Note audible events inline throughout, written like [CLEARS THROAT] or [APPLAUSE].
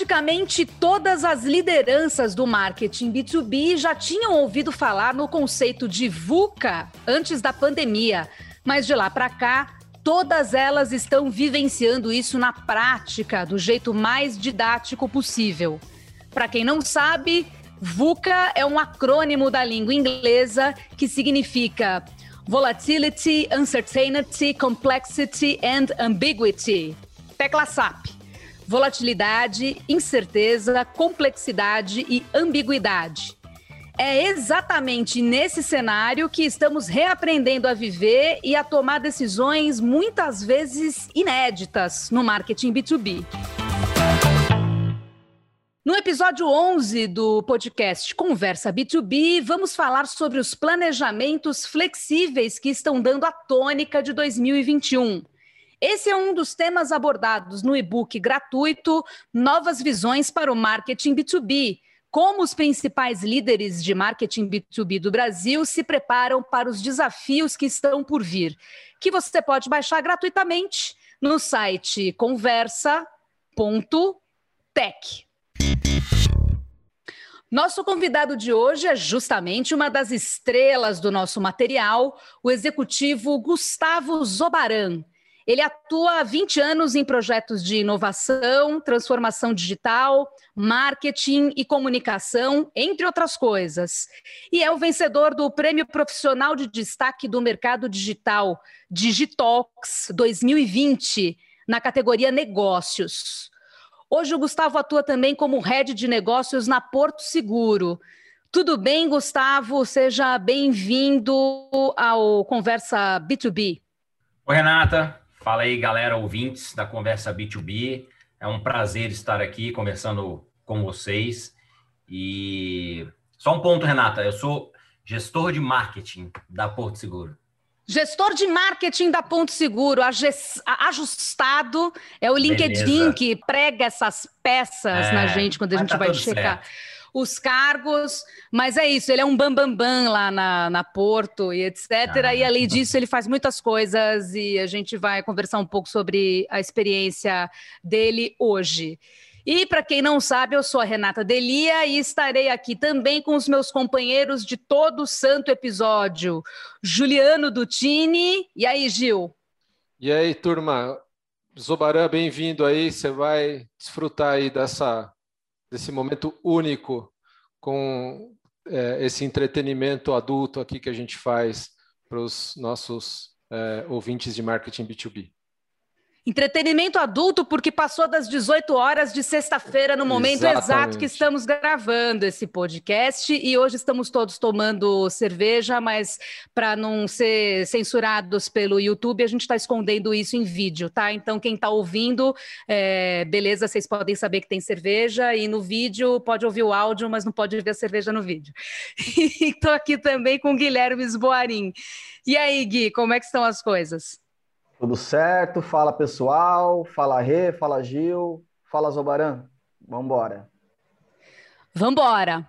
Praticamente todas as lideranças do marketing B2B já tinham ouvido falar no conceito de VUCA antes da pandemia, mas de lá para cá, todas elas estão vivenciando isso na prática, do jeito mais didático possível. Para quem não sabe, VUCA é um acrônimo da língua inglesa que significa Volatility, Uncertainty, Complexity and Ambiguity. Tecla SAP volatilidade, incerteza, complexidade e ambiguidade. É exatamente nesse cenário que estamos reaprendendo a viver e a tomar decisões muitas vezes inéditas no marketing B2B. No episódio 11 do podcast Conversa B2B, vamos falar sobre os planejamentos flexíveis que estão dando a tônica de 2021. Esse é um dos temas abordados no e-book gratuito Novas Visões para o Marketing B2B. Como os principais líderes de marketing B2B do Brasil se preparam para os desafios que estão por vir, que você pode baixar gratuitamente no site conversa.tech. Nosso convidado de hoje é justamente uma das estrelas do nosso material, o executivo Gustavo Zobaran. Ele atua há 20 anos em projetos de inovação, transformação digital, marketing e comunicação, entre outras coisas. E é o vencedor do Prêmio Profissional de Destaque do Mercado Digital Digitalks 2020, na categoria Negócios. Hoje o Gustavo atua também como head de negócios na Porto Seguro. Tudo bem, Gustavo? Seja bem-vindo ao Conversa B2B. Oi, Renata. Fala aí, galera, ouvintes da Conversa B2B. É um prazer estar aqui conversando com vocês. E só um ponto, Renata, eu sou gestor de marketing da Porto Seguro. Gestor de marketing da Ponto Seguro, ajustado, é o LinkedIn Beleza. que prega essas peças é, na gente quando a gente tá vai checar. Certo os cargos, mas é isso, ele é um bambambam bam, bam lá na, na Porto e etc. Ah, e além disso, ele faz muitas coisas e a gente vai conversar um pouco sobre a experiência dele hoje. E para quem não sabe, eu sou a Renata Delia e estarei aqui também com os meus companheiros de todo o santo episódio, Juliano Dutini. E aí, Gil? E aí, turma? Zobaran, bem-vindo aí. Você vai desfrutar aí dessa desse momento único com é, esse entretenimento adulto aqui que a gente faz para os nossos é, ouvintes de marketing B2B. Entretenimento adulto, porque passou das 18 horas de sexta-feira, no momento Exatamente. exato que estamos gravando esse podcast. E hoje estamos todos tomando cerveja, mas para não ser censurados pelo YouTube, a gente está escondendo isso em vídeo, tá? Então, quem está ouvindo, é, beleza, vocês podem saber que tem cerveja, e no vídeo pode ouvir o áudio, mas não pode ver a cerveja no vídeo. [LAUGHS] Estou aqui também com o Guilherme Esboarim. E aí, Gui, como é que estão as coisas? Tudo certo? Fala pessoal, fala Rê, fala Gil, fala Zobaran. Vambora. Vambora.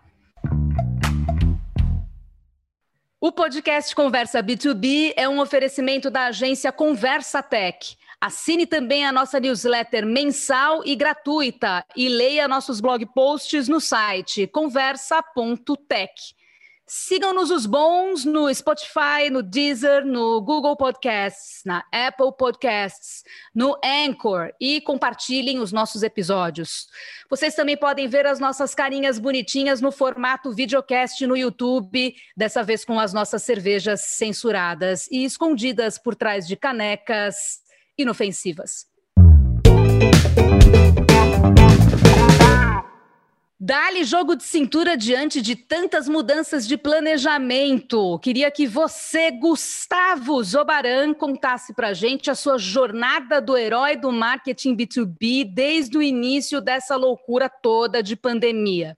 O podcast Conversa B2B é um oferecimento da agência Conversa Tech. Assine também a nossa newsletter mensal e gratuita e leia nossos blog posts no site conversa.tech. Sigam-nos os bons no Spotify, no Deezer, no Google Podcasts, na Apple Podcasts, no Anchor e compartilhem os nossos episódios. Vocês também podem ver as nossas carinhas bonitinhas no formato videocast no YouTube, dessa vez com as nossas cervejas censuradas e escondidas por trás de canecas inofensivas. Dá-lhe jogo de cintura diante de tantas mudanças de planejamento. Queria que você, Gustavo Zobaran, contasse para gente a sua jornada do herói do marketing B2B desde o início dessa loucura toda de pandemia.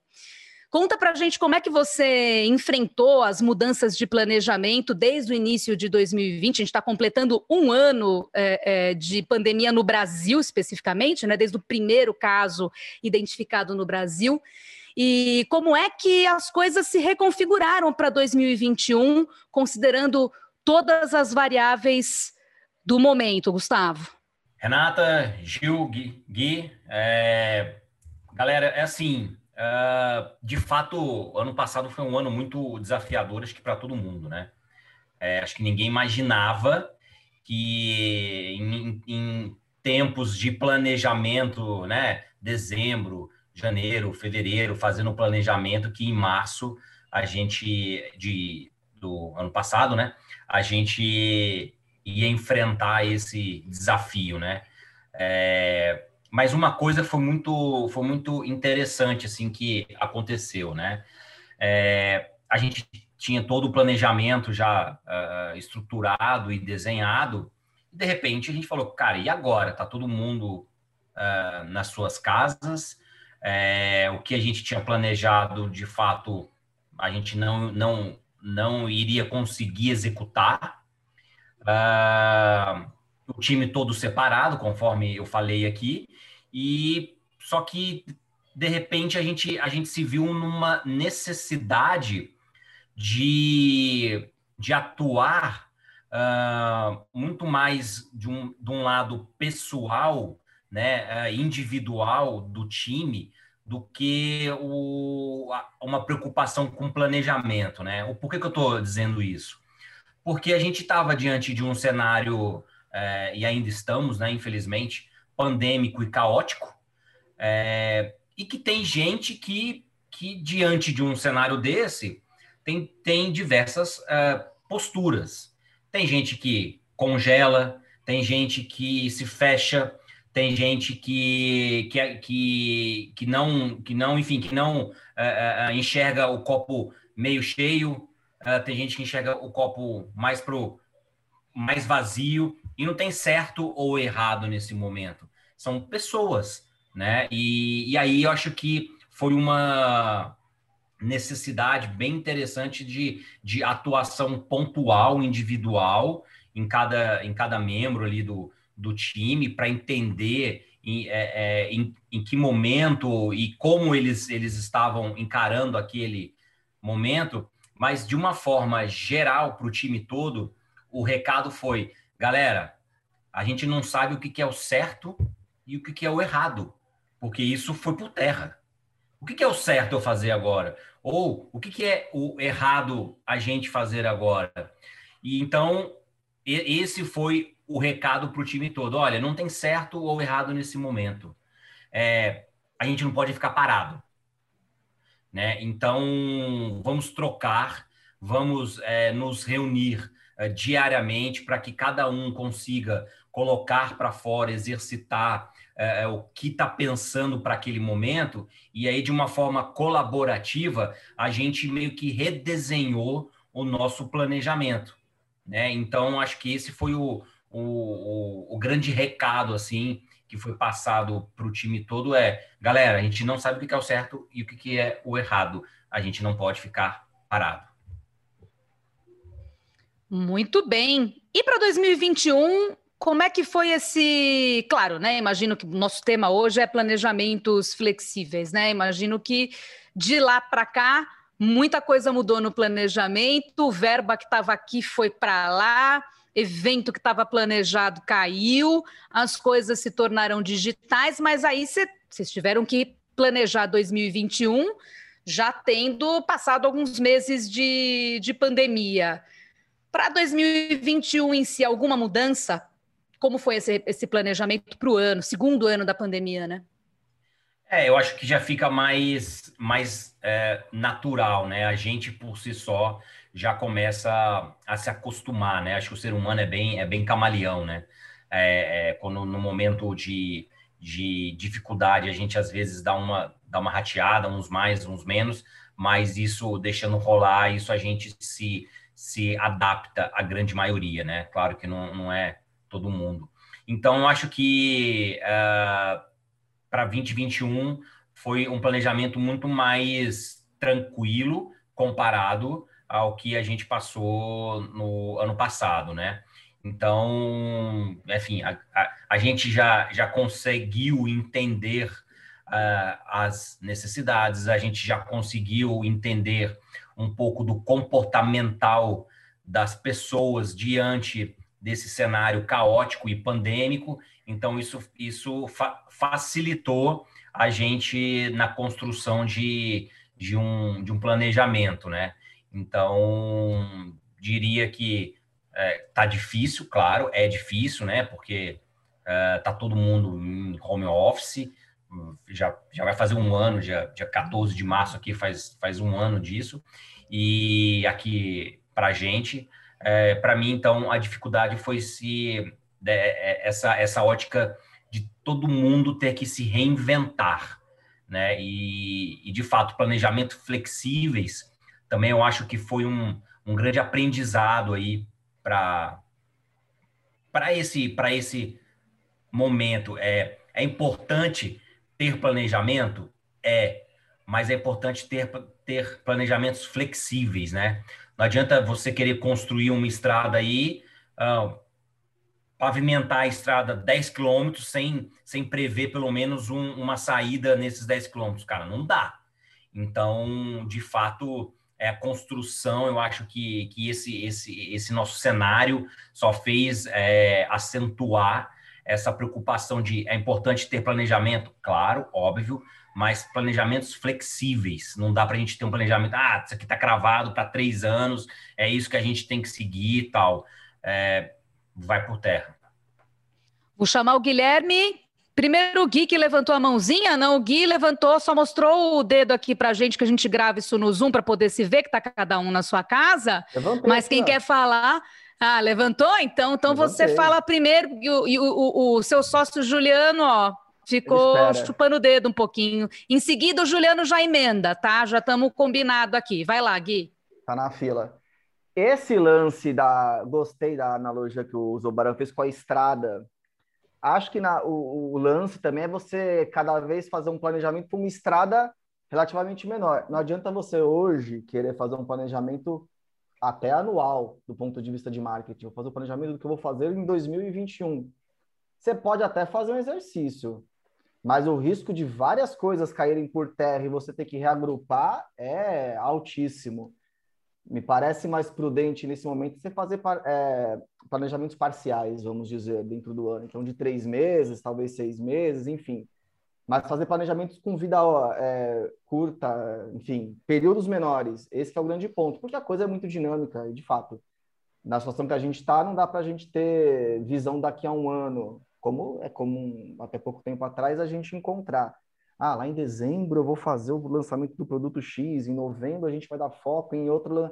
Conta para a gente como é que você enfrentou as mudanças de planejamento desde o início de 2020. A gente está completando um ano é, é, de pandemia no Brasil, especificamente, né? desde o primeiro caso identificado no Brasil. E como é que as coisas se reconfiguraram para 2021, considerando todas as variáveis do momento, Gustavo? Renata, Gil, Gui, é galera, é assim, uh, de fato, ano passado foi um ano muito desafiador, acho que para todo mundo, né? É, acho que ninguém imaginava que em, em, tempos de planejamento, né, dezembro, janeiro, fevereiro, fazendo planejamento, que em março a gente de do ano passado, né, a gente ia enfrentar esse desafio, né? É, mas uma coisa foi muito, foi muito interessante assim que aconteceu, né? É, a gente tinha todo o planejamento já uh, estruturado e desenhado, e de repente a gente falou, cara, e agora? Tá todo mundo uh, nas suas casas? É, o que a gente tinha planejado, de fato, a gente não, não, não iria conseguir executar. Uh, o time todo separado, conforme eu falei aqui, e só que de repente a gente a gente se viu numa necessidade de, de atuar uh, muito mais de um, de um lado pessoal, né, uh, individual do time, do que o, uma preocupação com planejamento, né? O porquê que eu estou dizendo isso? Porque a gente estava diante de um cenário é, e ainda estamos, né, infelizmente, pandêmico e caótico, é, e que tem gente que, que, diante de um cenário desse, tem, tem diversas é, posturas. Tem gente que congela, tem gente que se fecha, tem gente que, que, que, que não, que não, enfim, que não é, é, enxerga o copo meio cheio, tem gente que enxerga o copo mais pro mais vazio. E não tem certo ou errado nesse momento. São pessoas, né? E, e aí eu acho que foi uma necessidade bem interessante de, de atuação pontual, individual, em cada, em cada membro ali do, do time, para entender em, é, é, em, em que momento e como eles, eles estavam encarando aquele momento, mas de uma forma geral para o time todo, o recado foi: Galera, a gente não sabe o que é o certo e o que é o errado, porque isso foi por terra. O que é o certo eu fazer agora? Ou o que é o errado a gente fazer agora? E então, esse foi o recado para o time todo. Olha, não tem certo ou errado nesse momento. É, a gente não pode ficar parado. Né? Então, vamos trocar, vamos é, nos reunir diariamente para que cada um consiga colocar para fora, exercitar uh, o que está pensando para aquele momento, e aí, de uma forma colaborativa, a gente meio que redesenhou o nosso planejamento. Né? Então, acho que esse foi o, o, o, o grande recado assim que foi passado para o time todo é, galera, a gente não sabe o que é o certo e o que é o errado. A gente não pode ficar parado. Muito bem. E para 2021, como é que foi esse. Claro, né? Imagino que o nosso tema hoje é planejamentos flexíveis, né? Imagino que de lá para cá muita coisa mudou no planejamento, verba que estava aqui foi para lá, evento que estava planejado caiu, as coisas se tornaram digitais, mas aí vocês tiveram que planejar 2021 já tendo passado alguns meses de, de pandemia. Para 2021 em si, alguma mudança? Como foi esse, esse planejamento para o ano, segundo ano da pandemia, né? É, eu acho que já fica mais, mais é, natural, né? A gente por si só já começa a, se acostumar, né? Acho que o ser humano é bem, é bem camaleão, né? É, é, quando no momento de, de dificuldade a gente às vezes dá uma, dá uma rateada, uns mais, uns menos, mas isso deixando rolar, isso a gente se se adapta à grande maioria, né? Claro que não, não é todo mundo. Então, eu acho que uh, para 2021 foi um planejamento muito mais tranquilo comparado ao que a gente passou no ano passado, né? Então, enfim, a, a, a gente já, já conseguiu entender uh, as necessidades, a gente já conseguiu entender um pouco do comportamental das pessoas diante desse cenário caótico e pandêmico. Então, isso, isso fa facilitou a gente na construção de, de, um, de um planejamento, né? Então, diria que é, tá difícil, claro, é difícil, né? Porque é, tá todo mundo em home office, já, já vai fazer um ano, dia, dia 14 de março aqui faz, faz um ano disso, e aqui para gente, é, para mim, então, a dificuldade foi se é, é, essa, essa ótica de todo mundo ter que se reinventar, né? E, e de fato, planejamento flexíveis também eu acho que foi um, um grande aprendizado aí para para esse para esse momento é é importante ter planejamento é mas é importante ter ter planejamentos flexíveis né? Não adianta você querer construir uma estrada aí uh, pavimentar a estrada 10 quilômetros sem sem prever pelo menos um, uma saída nesses 10 quilômetros. Cara não dá. Então de fato é, a construção, eu acho que, que esse, esse, esse nosso cenário só fez é, acentuar essa preocupação de é importante ter planejamento, claro, óbvio, mas planejamentos flexíveis. Não dá para a gente ter um planejamento, ah, isso aqui está cravado para três anos, é isso que a gente tem que seguir e tal. É, vai por terra. Vou chamar o Guilherme Primeiro o Gui que levantou a mãozinha, não, o Gui levantou, só mostrou o dedo aqui pra gente, que a gente grava isso no Zoom para poder se ver que tá cada um na sua casa. Mas quem quer falar, ah, levantou? Então, então você fala primeiro e o, e o, o, seu sócio Juliano, ó, ficou chupando o dedo um pouquinho. Em seguida o Juliano já emenda, tá? Já estamos combinado aqui. Vai lá, Gui. Tá na fila. Esse lance da. Gostei da analogia que o Zobaran fez com a estrada acho que na, o, o, lance também é você cada vez fazer um planejamento para uma estrada relativamente menor. Não adianta você hoje querer fazer um planejamento até anual do ponto de vista de marketing. Vou fazer o planejamento do que eu vou fazer em 2021. Você pode até fazer um exercício, mas o risco de várias coisas caírem por terra e você ter que reagrupar é altíssimo me parece mais prudente nesse momento você fazer é, planejamentos parciais, vamos dizer, dentro do ano. Então, de três meses, talvez seis meses, enfim. Mas fazer planejamentos com vida é, curta, enfim, períodos menores. Esse é o grande ponto, porque a coisa é muito dinâmica, de fato, na situação que a gente está, não dá para a gente ter visão daqui a um ano, como é comum até pouco tempo atrás a gente encontrar ah, lá em dezembro eu vou fazer o lançamento do produto X, em novembro a gente vai dar foco em outro.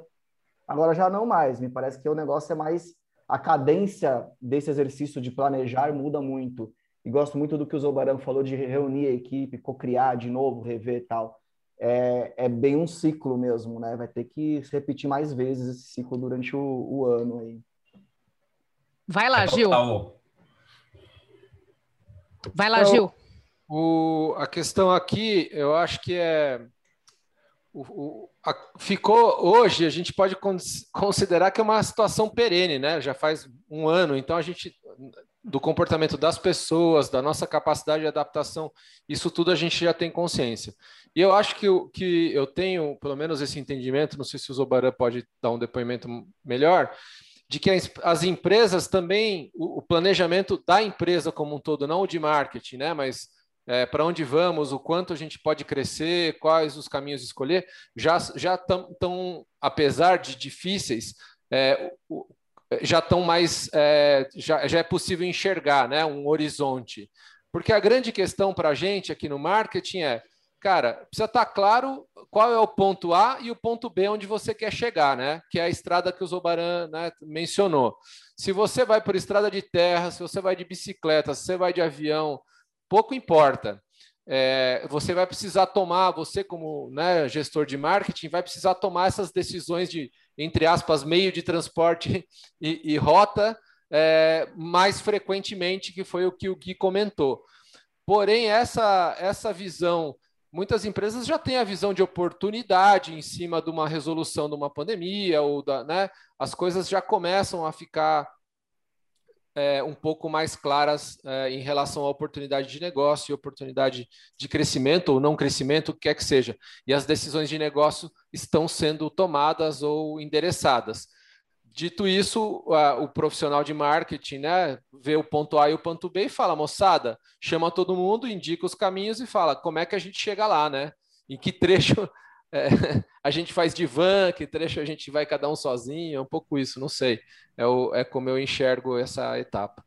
Agora já não mais, me parece que o negócio é mais. A cadência desse exercício de planejar muda muito. E gosto muito do que o Zobaran falou de reunir a equipe, cocriar de novo, rever e tal. É, é bem um ciclo mesmo, né? Vai ter que se repetir mais vezes esse ciclo durante o, o ano aí. Vai lá, Gil. Vai lá, Gil. O, a questão aqui, eu acho que é. O, o, a, ficou hoje, a gente pode considerar que é uma situação perene, né? Já faz um ano, então a gente, do comportamento das pessoas, da nossa capacidade de adaptação, isso tudo a gente já tem consciência. E eu acho que, que eu tenho, pelo menos, esse entendimento, não sei se o Zobaran pode dar um depoimento melhor, de que as empresas também, o, planejamento da empresa como um todo, não o de marketing, né? Mas é, para onde vamos, o quanto a gente pode crescer, quais os caminhos escolher, já já estão, apesar de difíceis, é, já estão mais, é, já, já é possível enxergar, né, um horizonte. Porque a grande questão para a gente aqui no marketing é, cara, precisa estar tá claro qual é o ponto A e o ponto B onde você quer chegar, né? Que é a estrada que o Zobaran né, mencionou. Se você vai por estrada de terra, se você vai de bicicleta, se você vai de avião, pouco importa. É, você vai precisar tomar, você como né, gestor de marketing, vai precisar tomar essas decisões de, entre aspas, meio de transporte [LAUGHS] e, e rota é, mais frequentemente, que foi o que o Gui comentou. Porém, essa, essa visão, muitas empresas já têm a visão de oportunidade em cima de uma resolução de uma pandemia, ou da, né, as coisas já começam a ficar é, um pouco mais claras é, em relação à oportunidade de negócio e oportunidade de crescimento ou não crescimento, o que quer que seja. E as decisões de negócio estão sendo tomadas ou endereçadas. Dito isso, o profissional de marketing né, vê o ponto A e o ponto B e fala, moçada, chama todo mundo, indica os caminhos e fala como é que a gente chega lá, né? Em que trecho é, [LAUGHS] a gente faz van, que trecho a gente vai cada um sozinho, é um pouco isso, não sei. É, o, é como eu enxergo essa etapa.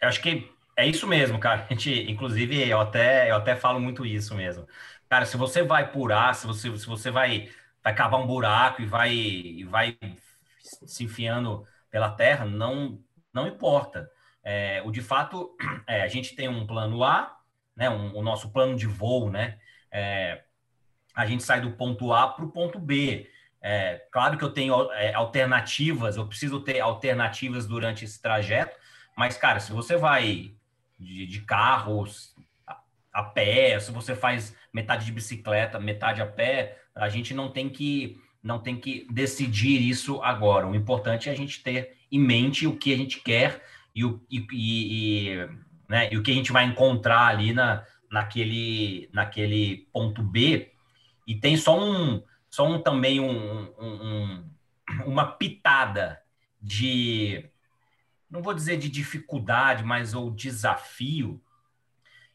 Eu acho que é isso mesmo, cara. A gente, inclusive, eu até, eu até falo muito isso mesmo. Cara, se você vai purar, se você, se você vai, vai cavar um buraco e vai, e vai se enfiando pela terra, não, não importa. É, o de fato, [CLEARS THROAT] é, a gente tem um plano A, né, um, o nosso plano de voo, né? É, a gente sai do ponto A para o ponto B. É, claro que eu tenho é, alternativas, eu preciso ter alternativas durante esse trajeto, mas, cara, se você vai de, de carros a, a pé, se você faz metade de bicicleta, metade a pé, a gente não tem que não tem que decidir isso agora. O importante é a gente ter em mente o que a gente quer e o, e, e, né, e o que a gente vai encontrar ali na, naquele, naquele ponto B. E tem só um, só um também um, um, uma pitada de, não vou dizer de dificuldade, mas ou desafio.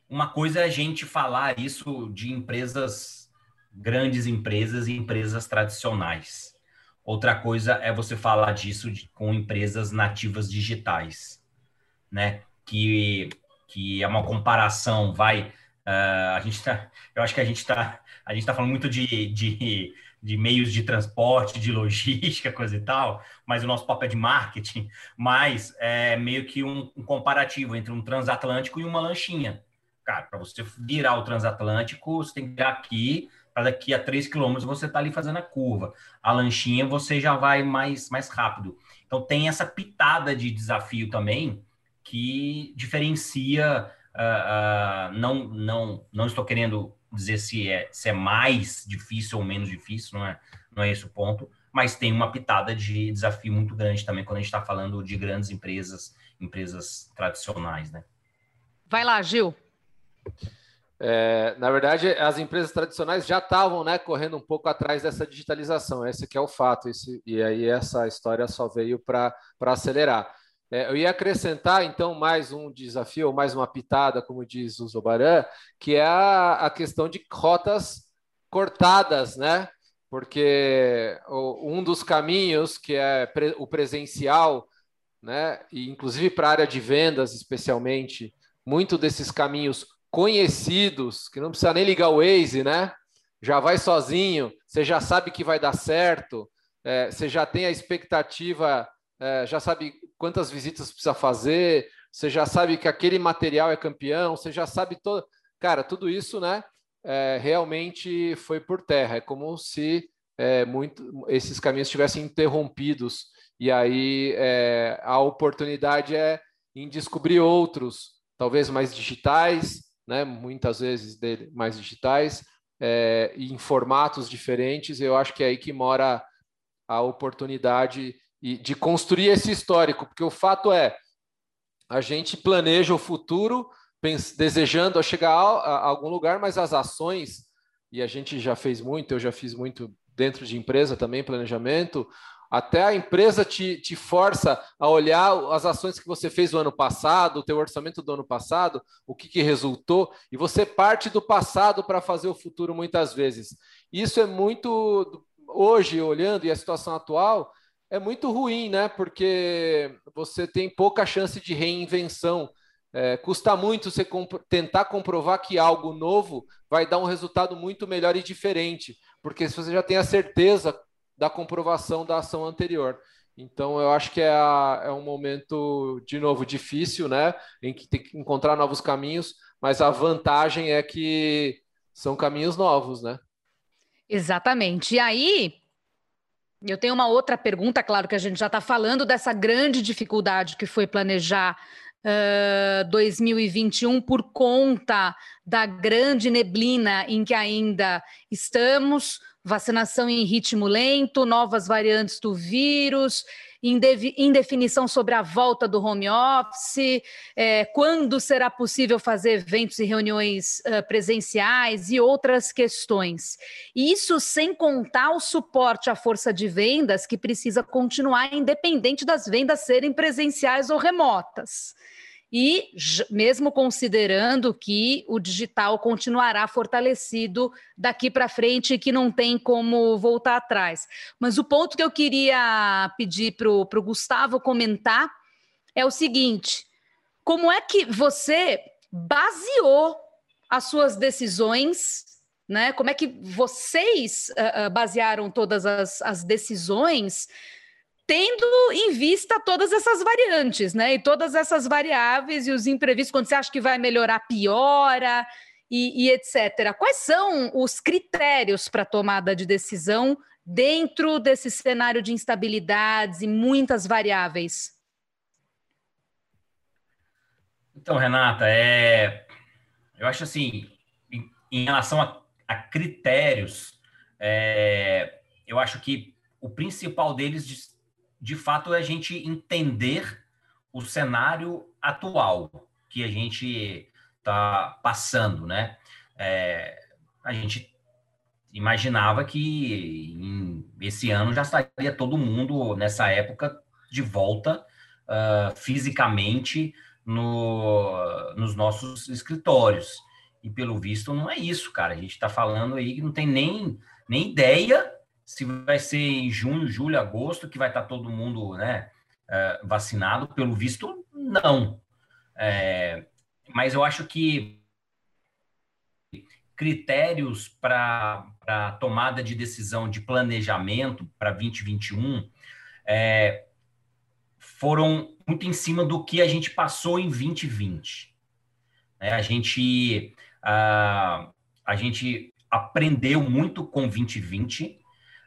Uma coisa é a gente falar isso de empresas grandes empresas e empresas tradicionais. Outra coisa é você falar disso de, com empresas nativas digitais, né? Que, que é uma comparação, vai. Uh, a gente tá, eu acho que a gente está a gente tá falando muito de, de, de meios de transporte, de logística, coisa e tal, mas o nosso papel é de marketing, mas é meio que um, um comparativo entre um transatlântico e uma lanchinha. Cara, para você virar o transatlântico, você tem que ir aqui, para daqui a 3 quilômetros você está ali fazendo a curva. A lanchinha você já vai mais, mais rápido. Então tem essa pitada de desafio também que diferencia. Uh, uh, não, não, não estou querendo dizer se é, se é mais difícil ou menos difícil, não é, não é esse o ponto, mas tem uma pitada de desafio muito grande também quando a gente está falando de grandes empresas, empresas tradicionais, né? Vai lá, Gil. É, na verdade, as empresas tradicionais já estavam né, correndo um pouco atrás dessa digitalização, esse que é o fato, esse, e aí essa história só veio para acelerar. É, eu ia acrescentar, então, mais um desafio, ou mais uma pitada, como diz o Zobaran, que é a, a questão de cotas cortadas, né? Porque o, um dos caminhos, que é pre, o presencial, né? E inclusive para a área de vendas, especialmente, muito desses caminhos conhecidos, que não precisa nem ligar o Waze, né? Já vai sozinho, você já sabe que vai dar certo, é, você já tem a expectativa, é, já sabe quantas visitas precisa fazer, você já sabe que aquele material é campeão, você já sabe todo. Cara, tudo isso, né? É, realmente foi por terra. É como se é, muito, esses caminhos tivessem interrompidos. E aí é, a oportunidade é em descobrir outros, talvez mais digitais, né, muitas vezes dele, mais digitais, é, em formatos diferentes. Eu acho que é aí que mora a oportunidade de construir esse histórico, porque o fato é, a gente planeja o futuro desejando chegar a, algum lugar, mas as ações, e a gente já fez muito, eu já fiz muito dentro de empresa também, planejamento, até a empresa te, te força a olhar as ações que você fez no ano passado, o teu orçamento do ano passado, o que, que resultou, e você parte do passado para fazer o futuro muitas vezes. Isso é muito, hoje, olhando, e a situação atual, é muito ruim, né? Porque você tem pouca chance de reinvenção. É, custa muito você comp tentar comprovar que algo novo vai dar um resultado muito melhor e diferente, porque se você já tem a certeza da comprovação da ação anterior. Então, eu acho que é, a, é um momento, de novo, difícil, né? Em que tem que encontrar novos caminhos, mas a vantagem é que são caminhos novos, né? Exatamente. E aí, eu tenho uma outra pergunta, claro que a gente já está falando dessa grande dificuldade que foi planejar uh, 2021 por conta da grande neblina em que ainda estamos vacinação em ritmo lento, novas variantes do vírus indefinição sobre a volta do home office, é, quando será possível fazer eventos e reuniões uh, presenciais e outras questões. Isso sem contar o suporte à força de vendas, que precisa continuar independente das vendas serem presenciais ou remotas e mesmo considerando que o digital continuará fortalecido daqui para frente e que não tem como voltar atrás. Mas o ponto que eu queria pedir para o Gustavo comentar é o seguinte: como é que você baseou as suas decisões? Né? Como é que vocês uh, basearam todas as, as decisões tendo em vista todas essas variantes, né? E todas essas variáveis e os imprevistos, quando você acha que vai melhorar, piora e, e etc. Quais são os critérios para tomada de decisão dentro desse cenário de instabilidades e muitas variáveis? Então, Renata, é... eu acho assim, em, relação a, a critérios, é... eu acho que o principal deles de fato, é a gente entender o cenário atual que a gente está passando, né? É, a gente imaginava que em, esse ano já estaria todo mundo, nessa época, de volta uh, fisicamente no, nos nossos escritórios. E, pelo visto, não é isso, cara. A gente está falando aí que não tem nem, nem ideia se vai ser em junho, julho, agosto, que vai estar todo mundo né, é, vacinado. Pelo visto, não. É, mas eu acho que critérios para tomada de decisão de planejamento para 2021 é, foram muito em cima do que a gente passou em 2020. É, a gente a, a gente aprendeu muito com 2020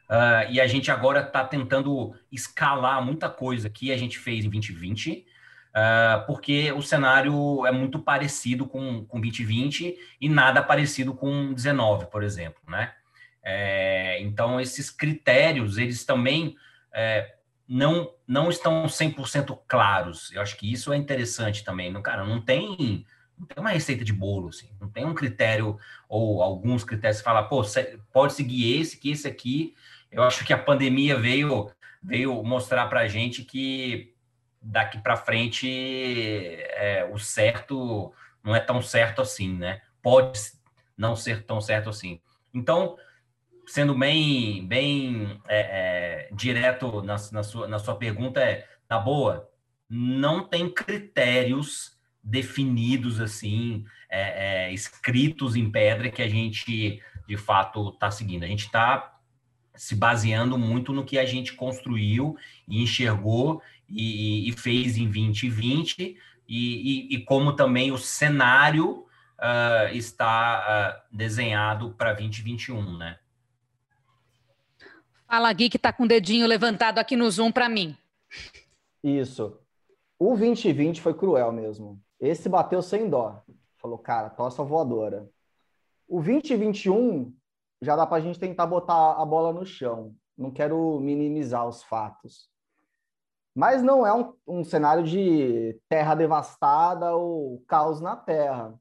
Uh, e a gente agora está tentando escalar muita coisa que a gente fez em 2020, uh, ah, porque o cenário é muito parecido com, com 2020 e nada parecido com 19, por exemplo, né? É, então, esses critérios, eles também é, não, não estão 100% claros. Eu acho que isso é interessante também. Não, cara, não tem, não tem uma receita de bolo, assim. Não tem um critério ou alguns critérios que fala, pô, pode seguir esse, que esse aqui eu acho que a pandemia veio, veio mostrar para a gente que daqui para frente é, o certo não é tão certo assim, né? Pode não ser tão certo assim. Então, sendo bem, bem é, é, direto na, na, sua, na sua pergunta, é, na boa, não tem critérios definidos assim, é, é, escritos em pedra que a gente de fato está seguindo. A gente está se baseando muito no que a gente construiu e enxergou e, e fez em 2020 e, e, e, como também o cenário uh, está uh, desenhado para 2021, né? Fala, Gui, que está com o dedinho levantado aqui no Zoom para mim. Isso. O 2020 foi cruel mesmo. Esse bateu sem dó. Falou, cara, tossa voadora. O 2021 já dá para a gente tentar botar a bola no chão. Não quero minimizar os fatos. Mas não é um, um cenário de terra devastada ou caos na terra.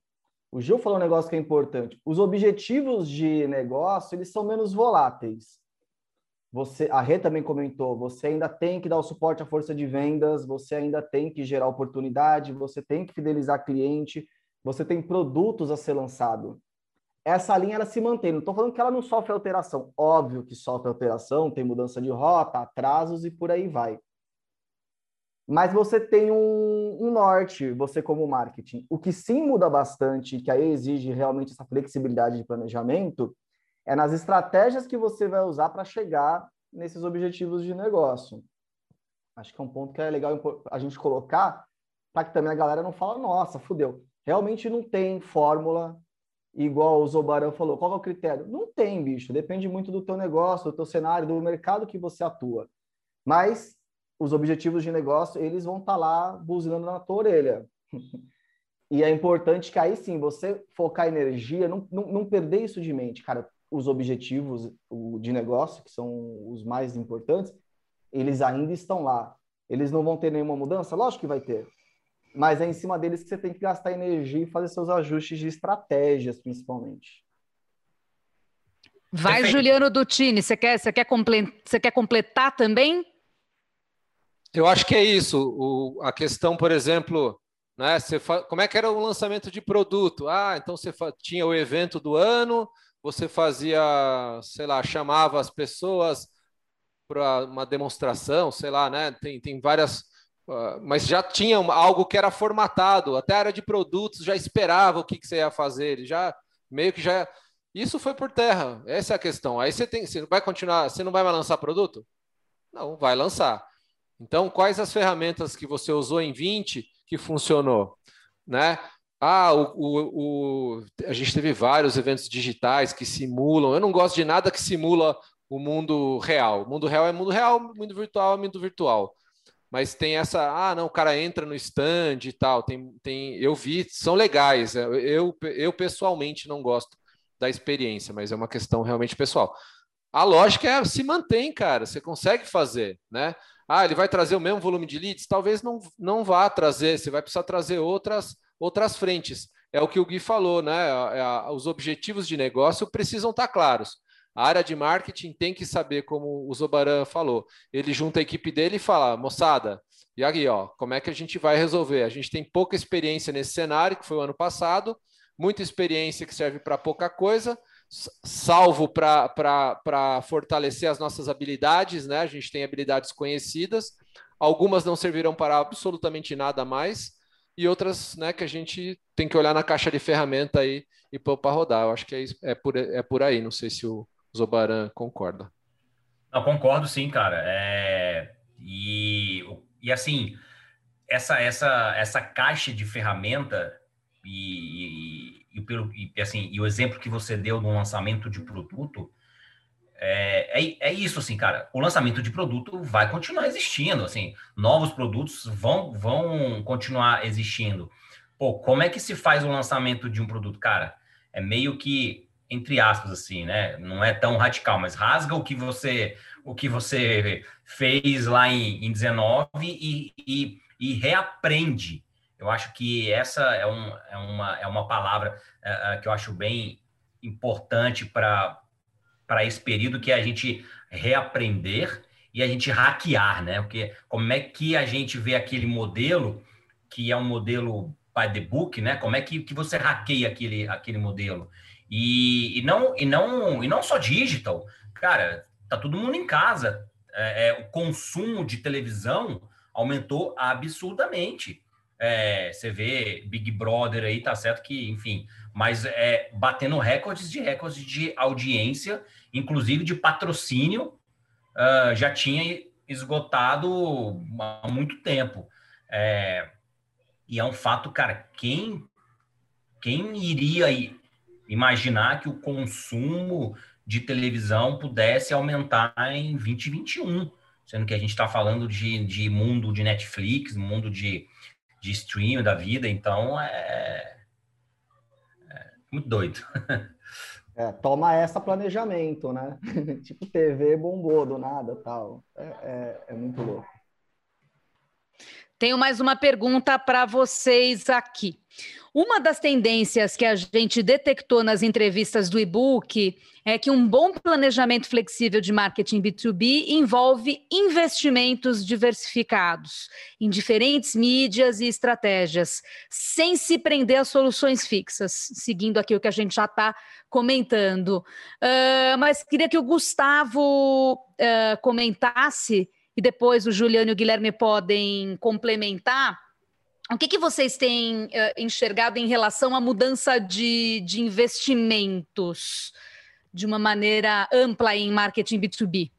O Gil falou um negócio que é importante. Os objetivos de negócio, eles são menos voláteis. Você, a Rê também comentou, você ainda tem que dar o suporte à força de vendas, você ainda tem que gerar oportunidade, você tem que fidelizar cliente, você tem produtos a ser lançado essa linha ela se mantém. Não estou falando que ela não sofre alteração. Óbvio que sofre alteração, tem mudança de rota, atrasos e por aí vai. Mas você tem um, um, norte, você como marketing. O que sim muda bastante, que aí exige realmente essa flexibilidade de planejamento, é nas estratégias que você vai usar para chegar nesses objetivos de negócio. Acho que é um ponto que é legal a gente colocar, para que também a galera não fale, nossa, fudeu. Realmente não tem fórmula igual o Zobaran falou, qual é o critério? Não tem, bicho. Depende muito do teu negócio, do teu cenário, do mercado que você atua. Mas os objetivos de negócio, eles vão estar tá lá buzinando na tua orelha. [LAUGHS] e é importante que aí sim, você focar energia, não, não, não perder isso de mente. Cara, os objetivos de negócio, que são os mais importantes, eles ainda estão lá. eles não vão ter nenhuma mudança? Lógico que vai ter. Mas é em cima deles que você tem que gastar energia e fazer seus ajustes de estratégias, principalmente. Vai, Perfeito. Juliano Dutini, você quer, você, quer você quer completar também? Eu acho que é isso. O, a questão, por exemplo, né, você como é que era o lançamento de produto? Ah, então você tinha o evento do ano, você fazia, sei lá, chamava as pessoas para uma demonstração, sei lá, né? Tem, tem várias. Uh, mas já tinha algo que era formatado, até a área de produtos já esperava o que, que você ia fazer, já meio que já. Isso foi por terra, essa é a questão. Aí você tem, você vai continuar, você não vai lançar produto? Não, vai lançar. Então, quais as ferramentas que você usou em 20 que funcionou? Né? Ah, o, o, o, a gente teve vários eventos digitais que simulam. Eu não gosto de nada que simula o mundo real. O mundo real é mundo real, mundo virtual é mundo virtual. Mas tem essa, ah, não, o cara entra no stand e tal. Tem, tem, eu vi, são legais. Eu, eu pessoalmente não gosto da experiência, mas é uma questão realmente pessoal. A lógica é se mantém, cara. Você consegue fazer, né? Ah, ele vai trazer o mesmo volume de leads? Talvez não, não vá trazer. Você vai precisar trazer outras, outras frentes. É o que o Gui falou, né? É, os objetivos de negócio precisam estar claros. A área de marketing tem que saber, como o Zobaran falou. Ele junta a equipe dele e fala, moçada, e aí, ó, como é que a gente vai resolver? A gente tem pouca experiência nesse cenário, que foi o ano passado, muita experiência que serve para pouca coisa, salvo para fortalecer as nossas habilidades, né? A gente tem habilidades conhecidas, algumas não servirão para absolutamente nada mais, e outras né, que a gente tem que olhar na caixa de ferramenta aí e pôr para rodar. Eu acho que é, é, por, é por aí, não sei se o Zobaran concorda. Eu concordo sim, cara. É... E, e assim, essa, essa, essa caixa de ferramenta e, e, pelo, e, assim, e o exemplo que você deu no lançamento de produto, é, é, é, isso, assim, cara. O lançamento de produto vai continuar existindo, assim, novos produtos vão, vão continuar existindo. Pô, como é que se faz o lançamento de um produto, cara? É meio que, entre aspas, assim, né? Não é tão radical, mas rasga o que você, o que você fez lá em, em 19 e, e, e reaprende eu acho que essa é, um, é, uma, é uma palavra é, é que eu acho bem importante para esse período, que é a gente reaprender e a gente hackear, né? Porque como é que a gente vê aquele modelo, que é um modelo by the book, né? Como é que, que você hackeia aquele, aquele modelo? E, e, não, e, não, e não só digital. Cara, tá todo mundo em casa. É, é, o consumo de televisão aumentou absurdamente. É, você vê Big Brother aí, tá certo que, enfim, mas é batendo recordes de recordes de audiência, inclusive de patrocínio, uh, já tinha esgotado há muito tempo. É, e é um fato, cara, quem, quem iria imaginar que o consumo de televisão pudesse aumentar em 2021? Sendo que a gente está falando de, de mundo de Netflix, mundo de de da vida, então é, é muito doido. É, toma essa planejamento, né? [LAUGHS] tipo TV bombou do nada, tal. É, é, é muito louco. Tenho mais uma pergunta para vocês aqui. Uma das tendências que a gente detectou nas entrevistas do e-book é que um bom planejamento flexível de marketing B2B envolve investimentos diversificados em diferentes mídias e estratégias, sem se prender a soluções fixas, seguindo aqui o que a gente já está comentando. Uh, mas queria que o Gustavo uh, comentasse, e depois o Juliano e o Guilherme podem complementar o que, que vocês têm uh, enxergado em relação à mudança de, de investimentos de uma maneira ampla em marketing B2B?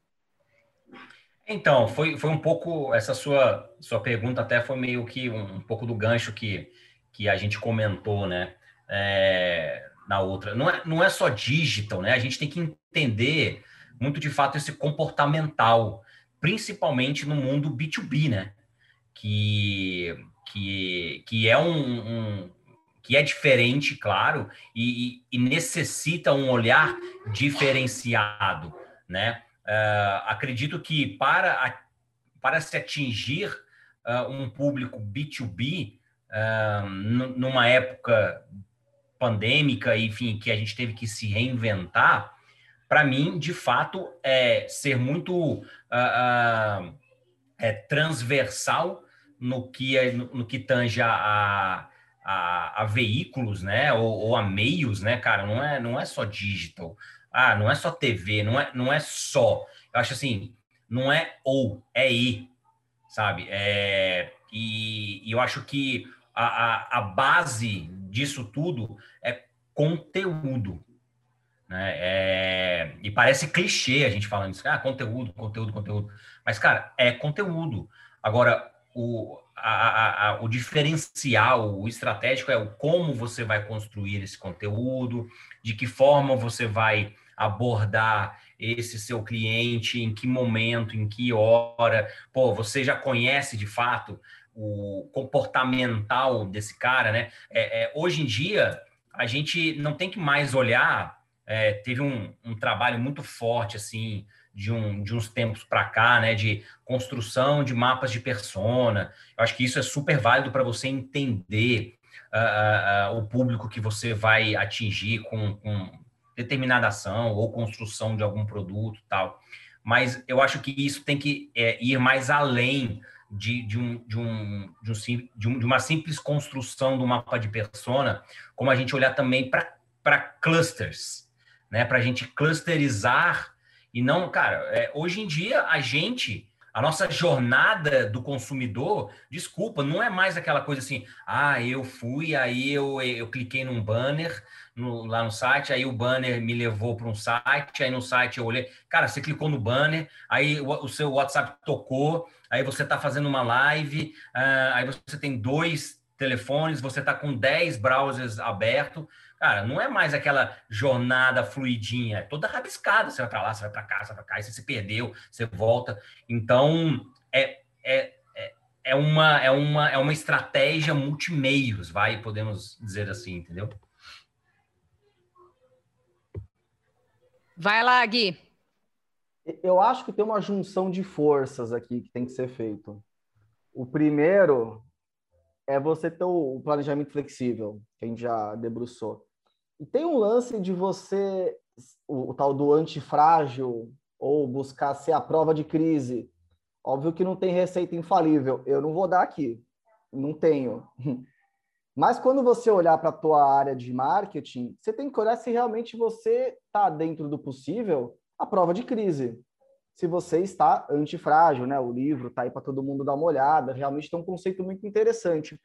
Então, foi, foi um pouco, essa sua, sua pergunta até foi meio que um, um pouco do gancho que, que a gente comentou, né? É, na outra. Não é, não é só digital, né? A gente tem que entender muito de fato esse comportamental, principalmente no mundo B2B, né? Que que, que é um, um que é diferente, claro, e, e, necessita um olhar diferenciado, né? Uh, acredito que para a, parece atingir uh, um público B2B uh, numa época pandêmica, enfim, que a gente teve que se reinventar, para mim, de fato, é ser muito uh, uh, é transversal no que, é, no, no que tange a, a, a, veículos, né, ou, ou, a meios, né, cara, não é, não é só digital, ah, não é só TV, não é, não é só, eu acho assim, não é ou, é e, sabe, é, e, e eu acho que a, a, a base disso tudo é conteúdo. Né? É, e parece clichê a gente falando isso, ah, conteúdo, conteúdo, conteúdo. Mas, cara, é conteúdo. Agora, o, a, a, o diferencial, o estratégico é o como você vai construir esse conteúdo, de que forma você vai abordar esse seu cliente, em que momento, em que hora. Pô, você já conhece de fato o comportamental desse cara, né? É, é, hoje em dia, a gente não tem que mais olhar. É, teve um, um, trabalho muito forte, assim, de, um, de uns tempos para cá, né? De construção de mapas de persona. Eu acho que isso é super válido para você entender uh, uh, o público que você vai atingir com, com determinada ação ou construção de algum produto tal. Mas eu acho que isso tem que é, ir mais além de, de, um, de, um, de, um, de, um, de uma simples construção do mapa de persona, como a gente olhar também para clusters, né? Para a gente clusterizar e não, cara, é, hoje em dia a gente, a nossa jornada do consumidor, desculpa, não é mais aquela coisa assim, ah, eu fui, aí eu, eu cliquei num banner no, lá no site, aí o banner me levou para um site, aí no site eu olhei, cara, você clicou no banner, aí o, o seu WhatsApp tocou, aí você está fazendo uma live, uh, aí você tem dois telefones, você está com 10 browsers abertos. Cara, não é mais aquela jornada fluidinha, é toda rabiscada. Você vai para lá, você vai para cá, você vai para cá, aí você se perdeu, você volta. Então, é, é, é, é, uma, é, uma, é uma estratégia multimeios, vai, podemos dizer assim, entendeu? Vai lá, Gui eu acho que tem uma junção de forças aqui que tem que ser feito. O primeiro é você ter o planejamento flexível, que a gente já debruçou. E tem um lance de você, o, o tal do antifrágil, ou buscar ser a prova de crise. Óbvio que não tem receita infalível. Eu não vou dar aqui. Não tenho. [LAUGHS] Mas quando você olhar para a tua área de marketing, você tem que olhar se realmente você está dentro do possível a prova de crise. Se você está antifrágil, né? O livro está aí para todo mundo dar uma olhada. Realmente tem um conceito muito interessante.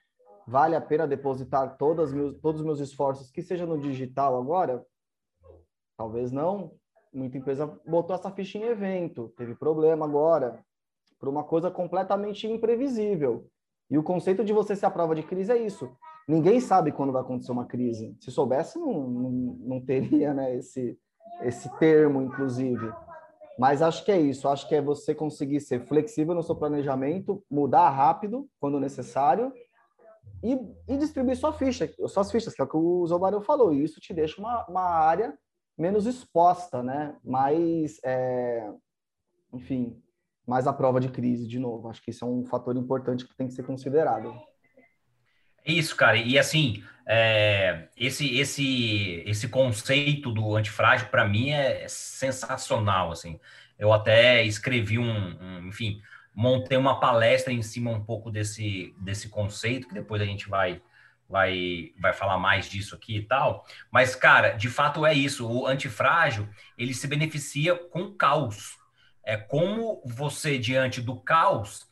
Vale a pena depositar todas meus, todos os meus esforços, que seja no digital agora? Talvez não. Muita empresa botou essa ficha em evento, teve problema agora, por uma coisa completamente imprevisível. E o conceito de você ser a prova de crise é isso. Ninguém sabe quando vai acontecer uma crise. Se soubesse, não, não, não teria né, esse, esse termo, inclusive. Mas acho que é isso. Acho que é você conseguir ser flexível no seu planejamento, mudar rápido quando necessário e, e distribuir sua ficha, suas fichas, que é o que o Zobarão falou. E isso te deixa uma, uma área menos exposta, né? Mais, é, enfim, mais à prova de crise, de novo. Acho que isso é um fator importante que tem que ser considerado. Isso, cara. E assim, é, esse esse esse conceito do antifrágil para mim é, é, sensacional, assim. Eu até escrevi um, um, enfim, montei uma palestra em cima um pouco desse desse conceito que depois a gente vai vai vai falar mais disso aqui e tal. Mas cara, de fato é isso. O antifrágil ele se beneficia com caos. É como você diante do caos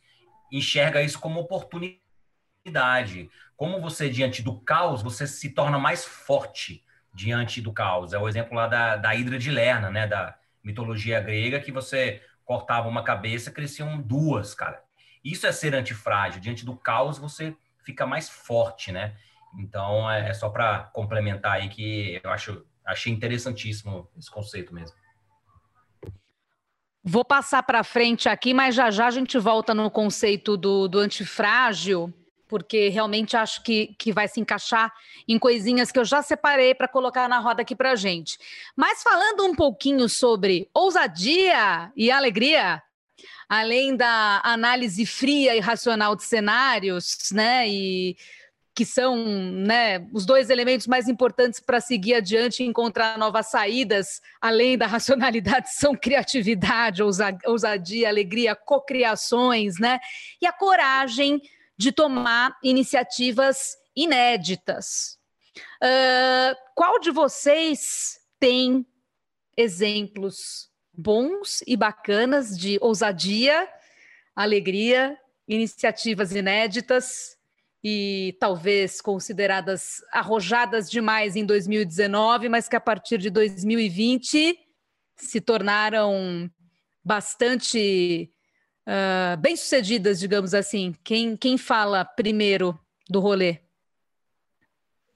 enxerga isso como oportunidade como você, diante do caos, você se torna mais forte diante do caos. É o exemplo lá da, da Hidra de Lerna, né? Da mitologia grega, que você cortava uma cabeça, cresciam duas, cara. Isso é ser antifrágil. Diante do caos, você fica mais forte, né? Então, é, é só para complementar aí que eu acho, achei interessantíssimo esse conceito mesmo. Vou passar para frente aqui, mas já já a gente volta no conceito do, do antifrágil porque realmente acho que, que vai se encaixar em coisinhas que eu já separei para colocar na roda aqui para gente. Mas falando um pouquinho sobre ousadia e alegria, além da análise fria e racional de cenários, né? E que são né, os dois elementos mais importantes para seguir adiante e encontrar novas saídas, além da racionalidade, [LAUGHS] são criatividade, ousadia, alegria, cocriações, né? E a coragem de tomar iniciativas inéditas. Uh, qual de vocês tem exemplos bons e bacanas de ousadia, alegria, iniciativas inéditas e talvez consideradas arrojadas demais em 2019, mas que a partir de 2020 se tornaram bastante uh, bem-sucedidas, digamos assim. Quem, quem fala primeiro do rolê?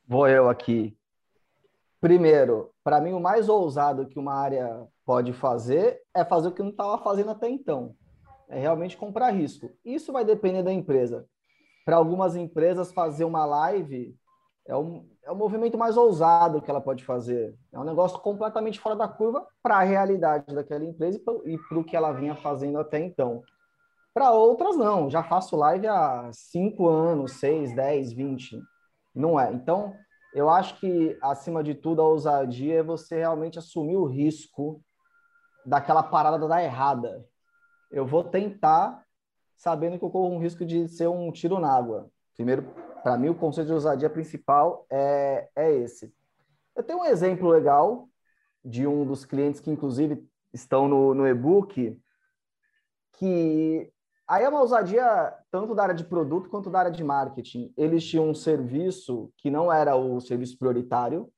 Vou eu aqui. Primeiro, para mim, o mais ousado que uma área pode fazer é fazer o que não estava fazendo até então. É realmente comprar risco. Isso vai depender da empresa. Para algumas empresas, fazer uma live é um, é um movimento mais ousado que ela pode fazer. É um negócio completamente fora da curva para a realidade daquela empresa e para o que ela vinha fazendo até então. Para outras, não. Já faço live há 5 anos, 6, 10, 20. Não é. Então, eu acho que, acima de tudo, a ousadia é você realmente assumir o risco daquela parada dar errada. Eu vou tentar, sabendo que eu corro um risco de ser um tiro na água. Primeiro, para mim, o conceito de ousadia principal é, é esse. Eu tenho um exemplo legal de um dos clientes que, inclusive, estão no, no e-book, que Aí é uma ousadia tanto da área de produto quanto da área de marketing. Eles tinham um serviço que não era o serviço prioritário,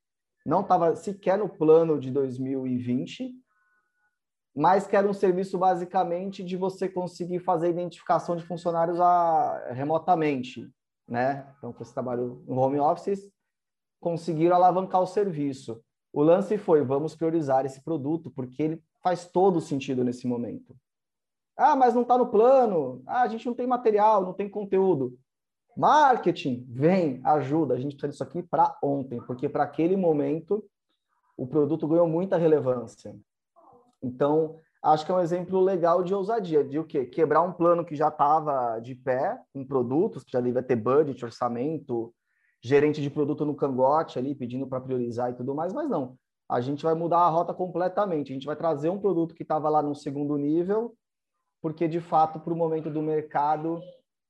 não estava sequer no plano de 2020, mas que era um serviço basicamente de você conseguir fazer identificação de funcionários a, remotamente, né? Então, com esse trabalho no home office, conseguiram alavancar o serviço. O lance foi, vamos priorizar esse produto, porque ele faz todo sentido nesse momento. Ah, mas não está no plano. Ah, a gente não tem material, não tem conteúdo. Marketing, vem, ajuda. A gente precisa disso aqui para ontem, porque para aquele momento o produto ganhou muita relevância. Então, acho que é um exemplo legal de ousadia, de o quê? Quebrar um plano que já estava de pé, com produtos, que já devia ter budget, orçamento, gerente de produto no cangote ali, pedindo para priorizar e tudo mais, mas não. A gente vai mudar a rota completamente. A gente vai trazer um produto que estava lá no segundo nível porque de fato, para o momento do mercado,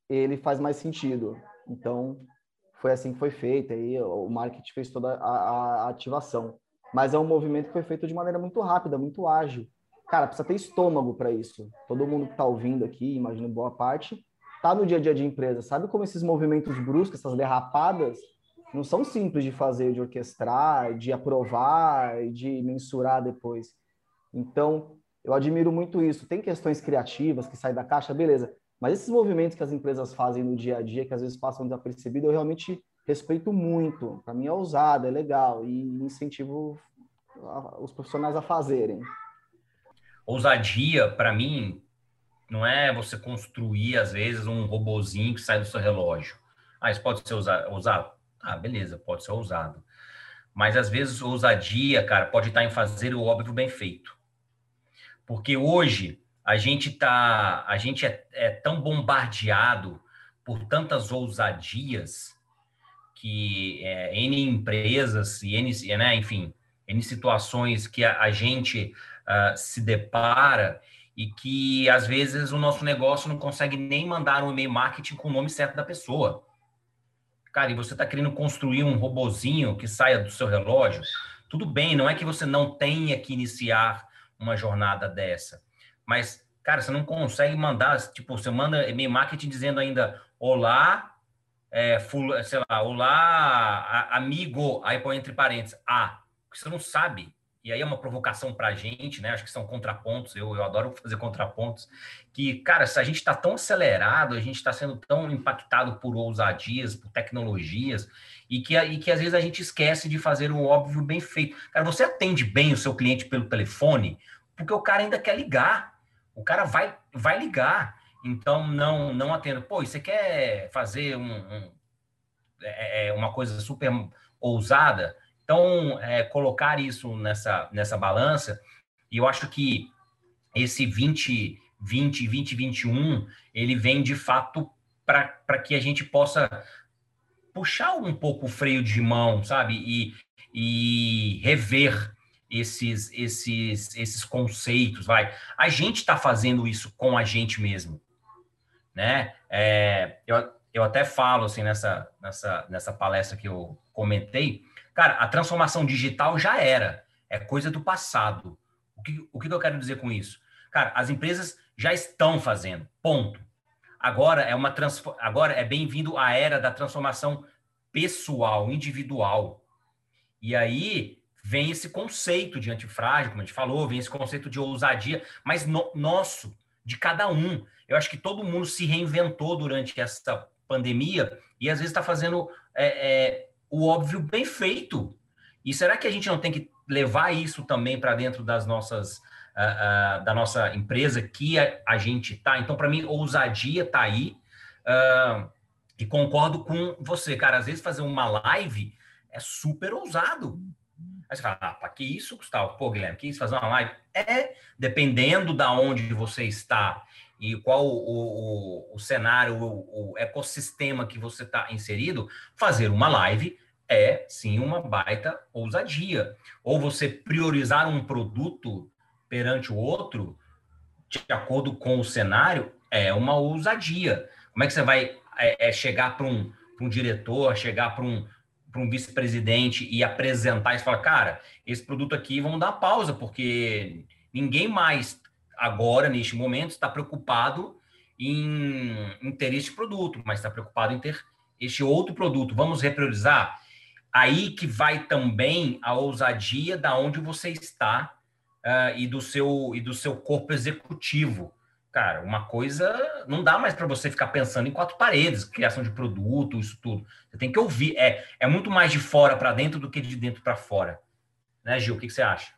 ele faz mais sentido. Então, foi assim que foi feito. Aí o marketing fez toda a, a ativação. Mas é um movimento que foi feito de maneira muito rápida, muito ágil. Cara, precisa ter estômago para isso. Todo mundo que está ouvindo aqui, imagino boa parte, tá no dia a dia de empresa. Sabe como esses movimentos bruscos, essas derrapadas, não são simples de fazer, de orquestrar, de aprovar, de mensurar depois. Então, eu admiro muito isso. Tem questões criativas que saem da caixa, beleza. Mas esses movimentos que as empresas fazem no dia a dia, que às vezes passam desapercebido, eu realmente respeito muito. Para mim é ousado, é legal e incentivo os profissionais a fazerem. Ousadia, para mim, não é você construir, às vezes, um robozinho que sai do seu relógio. Ah, isso pode ser ousado? Ah, beleza, pode ser ousado. Mas, às vezes, ousadia, cara, pode estar em fazer o óbvio bem feito. Porque hoje a gente tá, a gente é, é tão bombardeado por tantas ousadias que é, N empresas e N, né, enfim, N situações que a, a gente uh, se depara e que às vezes o nosso negócio não consegue nem mandar um e-mail marketing com o nome certo da pessoa. Cara, e você está querendo construir um robozinho que saia do seu relógio? Tudo bem, não é que você não tenha que iniciar uma jornada dessa. Mas, cara, você não consegue mandar, tipo, você manda e-mail marketing dizendo ainda olá, é, sei lá, olá, amigo, aí põe entre parênteses, ah, porque você não sabe. E aí é uma provocação para a gente, né? Acho que são contrapontos, eu, eu adoro fazer contrapontos. Que, cara, se a gente está tão acelerado, a gente está sendo tão impactado por ousadias, por tecnologias, e que, e que às vezes a gente esquece de fazer o óbvio bem feito. Cara, você atende bem o seu cliente pelo telefone, porque o cara ainda quer ligar. O cara vai, vai ligar. Então, não não atenda. Pô, você quer fazer um, um é, é, uma coisa super ousada? Então, é, colocar isso nessa, nessa balança, e eu acho que esse 20, 20 e 2021, ele vem de fato para que a gente possa puxar um pouco o freio de mão, sabe? E, e rever esses, esses, esses conceitos, vai. A gente está fazendo isso com a gente mesmo, né? É, eu, eu até falo, assim, nessa, nessa, nessa palestra que eu comentei, cara, a transformação digital já era, é coisa do passado. O que, o que eu quero dizer com isso? Cara, as empresas já estão fazendo, ponto. Agora é uma agora é bem-vindo à era da transformação pessoal, individual. E aí vem esse conceito de antifrágil, como a gente falou, vem esse conceito de ousadia, mas no, nosso, de cada um. Eu acho que todo mundo se reinventou durante essa pandemia e às vezes está fazendo é, é, o óbvio bem feito. E será que a gente não tem que levar isso também para dentro das nossas uh, uh, da nossa empresa que a, a gente está? Então, para mim, ousadia está aí. Uh, e concordo com você, cara. Às vezes fazer uma live é super ousado. Aí você fala, ah, para que isso, Gustavo? Pô, Guilherme, que isso fazer uma live? É, dependendo da onde você está e qual o, o, o cenário, o, o, ecossistema que você está inserido, fazer uma live é sim uma baita ousadia. Ou você priorizar um produto perante o outro, de acordo com o cenário, é uma ousadia. Como é que você vai é, é chegar para um, um diretor, chegar para um, um vice-presidente e apresentar e falar, cara, esse produto aqui vamos dar pausa, porque ninguém mais agora, neste momento, está preocupado em, em ter este produto, mas está preocupado em ter este outro produto. Vamos repriorizar? Aí que vai também a ousadia da onde você está uh, e, do seu, e do seu corpo executivo. Cara, uma coisa não dá mais para você ficar pensando em quatro paredes, criação de produto, isso tudo. Você tem que ouvir. É, é muito mais de fora para dentro do que de dentro para fora. Né, Gil? O que, que, você acha?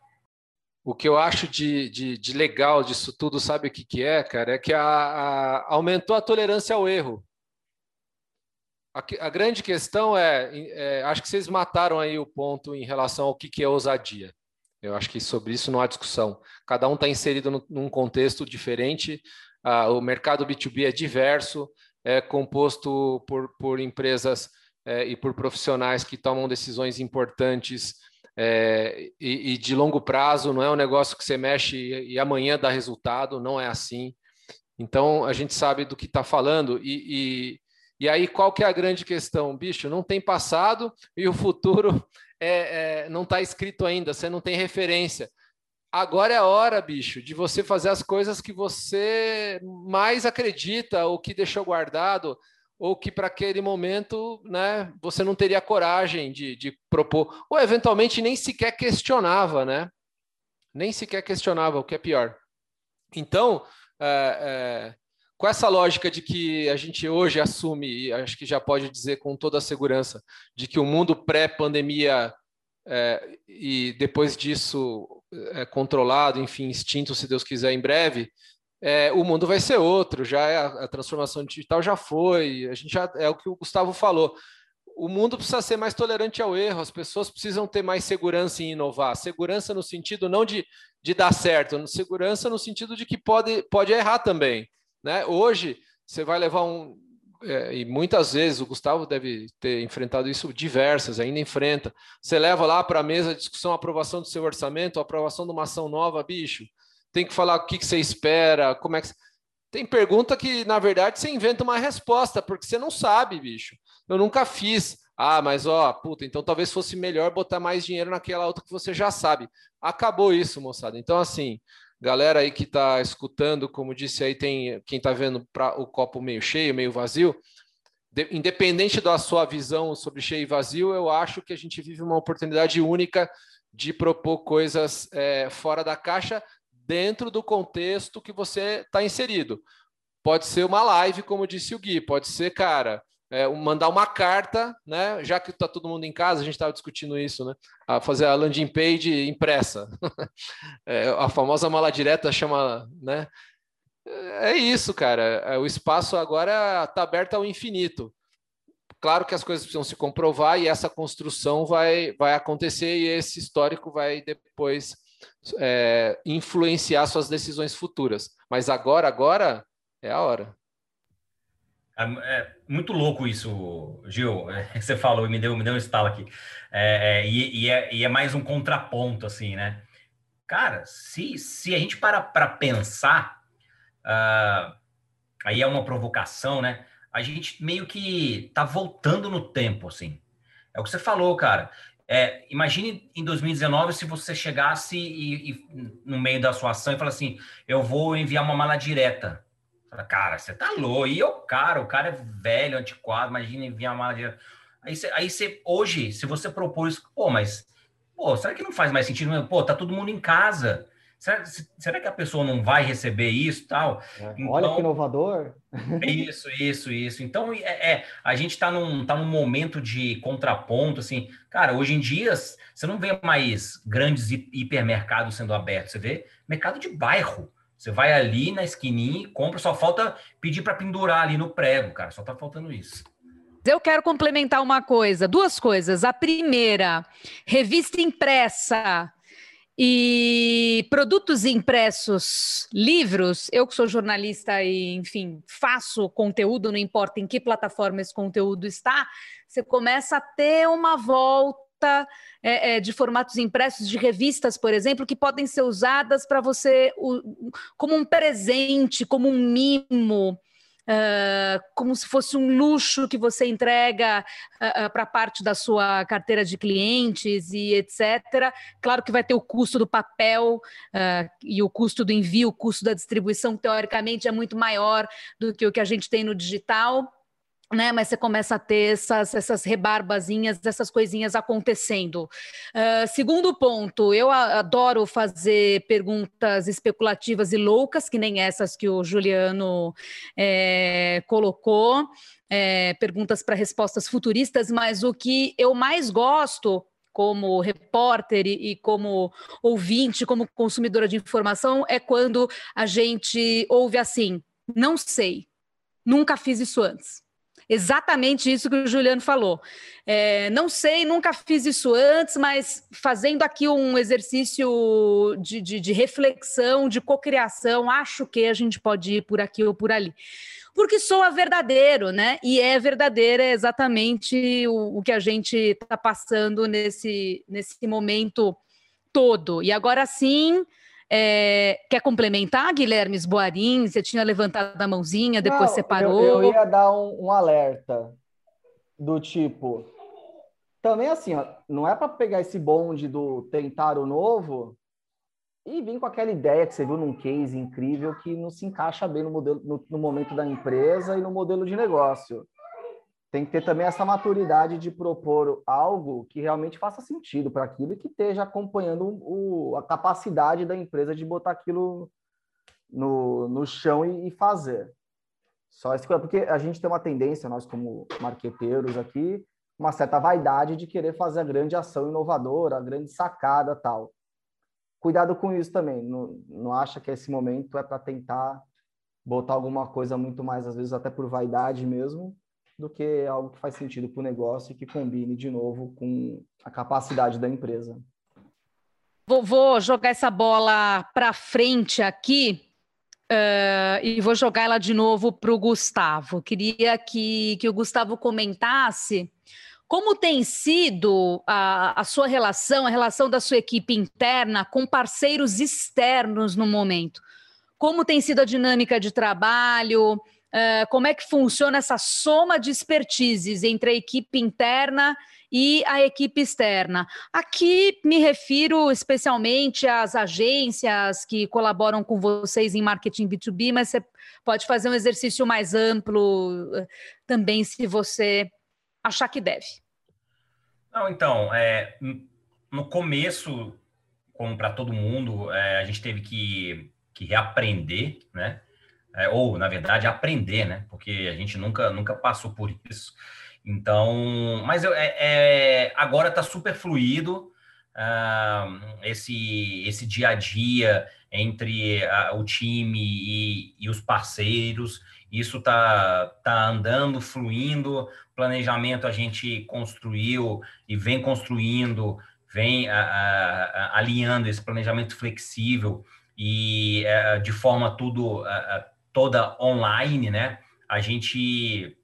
O que eu acho de, de, de legal disso tudo, sabe o que, que é, cara? É que a, a, aumentou a tolerância ao erro. A, a grande questão é, é, acho que vocês mataram aí o ponto em relação ao que, que é ousadia. Eu acho que sobre isso não há discussão. Cada um está inserido no, num contexto diferente. Ah, o mercado B2B é diverso, é composto por, por empresas é, e por profissionais que tomam decisões importantes é, e, e, de longo prazo. Não é um negócio que você mexe e, e amanhã dá resultado, não é assim. Então, a gente sabe do que está falando. E, e, e aí, qual que é a grande questão? Bicho, não tem passado e o futuro [LAUGHS] é, é, não está escrito ainda, você não tem referência. Agora é a hora, bicho, de você fazer as coisas que você mais acredita, ou que deixou guardado, ou que para aquele momento né, você não teria coragem de, de propor, ou eventualmente nem sequer questionava, né? Nem sequer questionava, o que é pior. Então, é, é, com essa lógica de que a gente hoje assume, e acho que já pode dizer com toda a segurança, de que o mundo pré-pandemia é, e depois disso é, controlado, enfim, extinto, se Deus quiser, em breve, é, o mundo vai ser outro. Já é a, transformação digital já foi. A gente já é o que o Gustavo falou. O mundo precisa ser mais tolerante ao erro. As pessoas precisam ter mais segurança em inovar. Segurança no sentido não de, de dar certo, segurança no sentido de que pode, pode errar também. Né? Hoje, você vai levar um. É, e muitas vezes o Gustavo deve ter enfrentado isso diversas, ainda enfrenta. Você leva lá para a mesa a discussão, a aprovação do seu orçamento, a aprovação de uma ação nova, bicho. Tem que falar o que, que você espera, como é que. Tem pergunta que, na verdade, você inventa uma resposta, porque você não sabe, bicho. Eu nunca fiz. Ah, mas ó, puta, então talvez fosse melhor botar mais dinheiro naquela outra que você já sabe. Acabou isso, moçada. Então, assim, Galera aí que está escutando, como disse aí, tem quem está vendo para o copo meio cheio, meio vazio. De, independente da sua visão sobre cheio e vazio, eu acho que a gente vive uma oportunidade única de propor coisas é, fora da caixa dentro do contexto que você está inserido. Pode ser uma live, como disse o Gui, pode ser, cara, é, mandar uma carta, né? Já que está todo mundo em casa, a gente estava discutindo isso, né? A fazer a landing page impressa. [LAUGHS] é, a famosa mala direta chama, né? É isso, cara. É, o espaço agora está aberto ao infinito. Claro que as coisas precisam se comprovar e essa construção vai, vai acontecer e esse histórico vai depois é, influenciar suas decisões futuras. Mas agora, agora é a hora. É, é muito louco isso, Gil. É, [LAUGHS] você falou e me deu, me deu um estalo aqui. É, é, e, e, é, e, é, mais um contraponto, assim, né? Cara, se, se a gente para para pensar, uh, aí é uma provocação, né? A gente meio que tá voltando no tempo, assim. É o que você falou, cara. É, imagine em 2019 se você chegasse e, e, no meio da sua ação e falasse assim: eu vou enviar uma mala direta. Cara, você tá louco. E o cara, o cara é velho, antiquado, imagina enviar uma mala direta. Aí você, aí você hoje, se você propor isso, pô, mas pô, será que não faz mais sentido? Pô, tá todo mundo em casa. Será, será que a pessoa não vai receber isso tal? É, então, olha que inovador. Isso, isso, isso. Então, é, é a gente está num, tá num momento de contraponto, assim. Cara, hoje em dia, você não vê mais grandes hipermercados sendo abertos, você vê mercado de bairro. Você vai ali na esquininha e compra, só falta pedir para pendurar ali no prego, cara. Só tá faltando isso. Eu quero complementar uma coisa, duas coisas. A primeira, revista impressa e produtos impressos, livros, eu que sou jornalista e, enfim, faço conteúdo, não importa em que plataforma esse conteúdo está, você começa a ter uma volta é, é, de formatos impressos de revistas, por exemplo, que podem ser usadas para você o, como um presente, como um mimo uh, como se fosse um luxo que você entrega uh, uh, para parte da sua carteira de clientes e etc. Claro que vai ter o custo do papel e o custo do envio, o custo da distribuição, teoricamente, é muito maior do que o que a gente tem no digital né? Mas você começa a ter essas, essas rebarbazinhas, essas coisinhas acontecendo. Uh, segundo ponto, eu adoro fazer perguntas especulativas e loucas, que nem essas que o Juliano é, colocou, é, perguntas para respostas futuristas, mas o que eu mais gosto como repórter e, e, como ouvinte, como consumidora de informação, é quando a gente ouve assim: não sei, nunca fiz isso antes. Exatamente isso que o Juliano falou. É, não sei, nunca fiz isso antes, mas fazendo aqui um exercício de, de, de reflexão, de cocriação, acho que a gente pode ir por aqui ou por ali. Porque soa verdadeiro, né? E é verdadeiro, é exatamente o, o que a gente está passando nesse, nesse momento todo. E agora sim, é, quer complementar, Guilherme Boarim? Você tinha levantado a mãozinha, depois Não, você parou. Eu, eu ia dar um, um, alerta do tipo. Também assim, ó, não é para pegar esse bonde do tentar o novo e vir com aquela ideia que você viu num case incrível que não se encaixa bem no, modelo, no, no momento da empresa e no modelo de negócio tem que ter também essa maturidade de propor algo que realmente faça sentido para aquilo e que esteja acompanhando o, a capacidade da empresa de botar aquilo no, no chão e, e fazer. Só isso, porque a gente tem uma tendência, nós como marqueteiros aqui, uma certa vaidade de querer fazer a grande ação inovadora, a grande sacada tal. Cuidado com isso também. Não, não acha que esse momento é para tentar botar alguma coisa muito mais, às vezes até por vaidade mesmo, do que algo que faz sentido para o negócio e que combine de novo com a capacidade da empresa. Vou, vou jogar essa bola para frente aqui. Uh, e vou jogar ela de novo para o Gustavo. Queria que, que o Gustavo comentasse como tem sido a, a, sua relação, a relação da sua equipe interna com parceiros externos no momento. Como tem sido a dinâmica de trabalho, Uh, como é que funciona essa soma de expertises entre a equipe interna e a equipe externa. Aqui me refiro especialmente às agências que colaboram com vocês em marketing B2B, mas você pode fazer um exercício mais amplo uh, também, se você achar que deve. Não, então, é, no começo, como para todo mundo, é, a gente teve que, que reaprender, né? É, ou na verdade aprender, né? Porque a gente nunca nunca passou por isso. Então, mas eu, é, é agora está super fluido uh, esse esse dia a dia entre a, o time e, e, os parceiros. Isso tá tá andando, fluindo. Planejamento a gente construiu e vem construindo vem a, a, alinhando esse planejamento flexível e a, de forma tudo toda online, né? A gente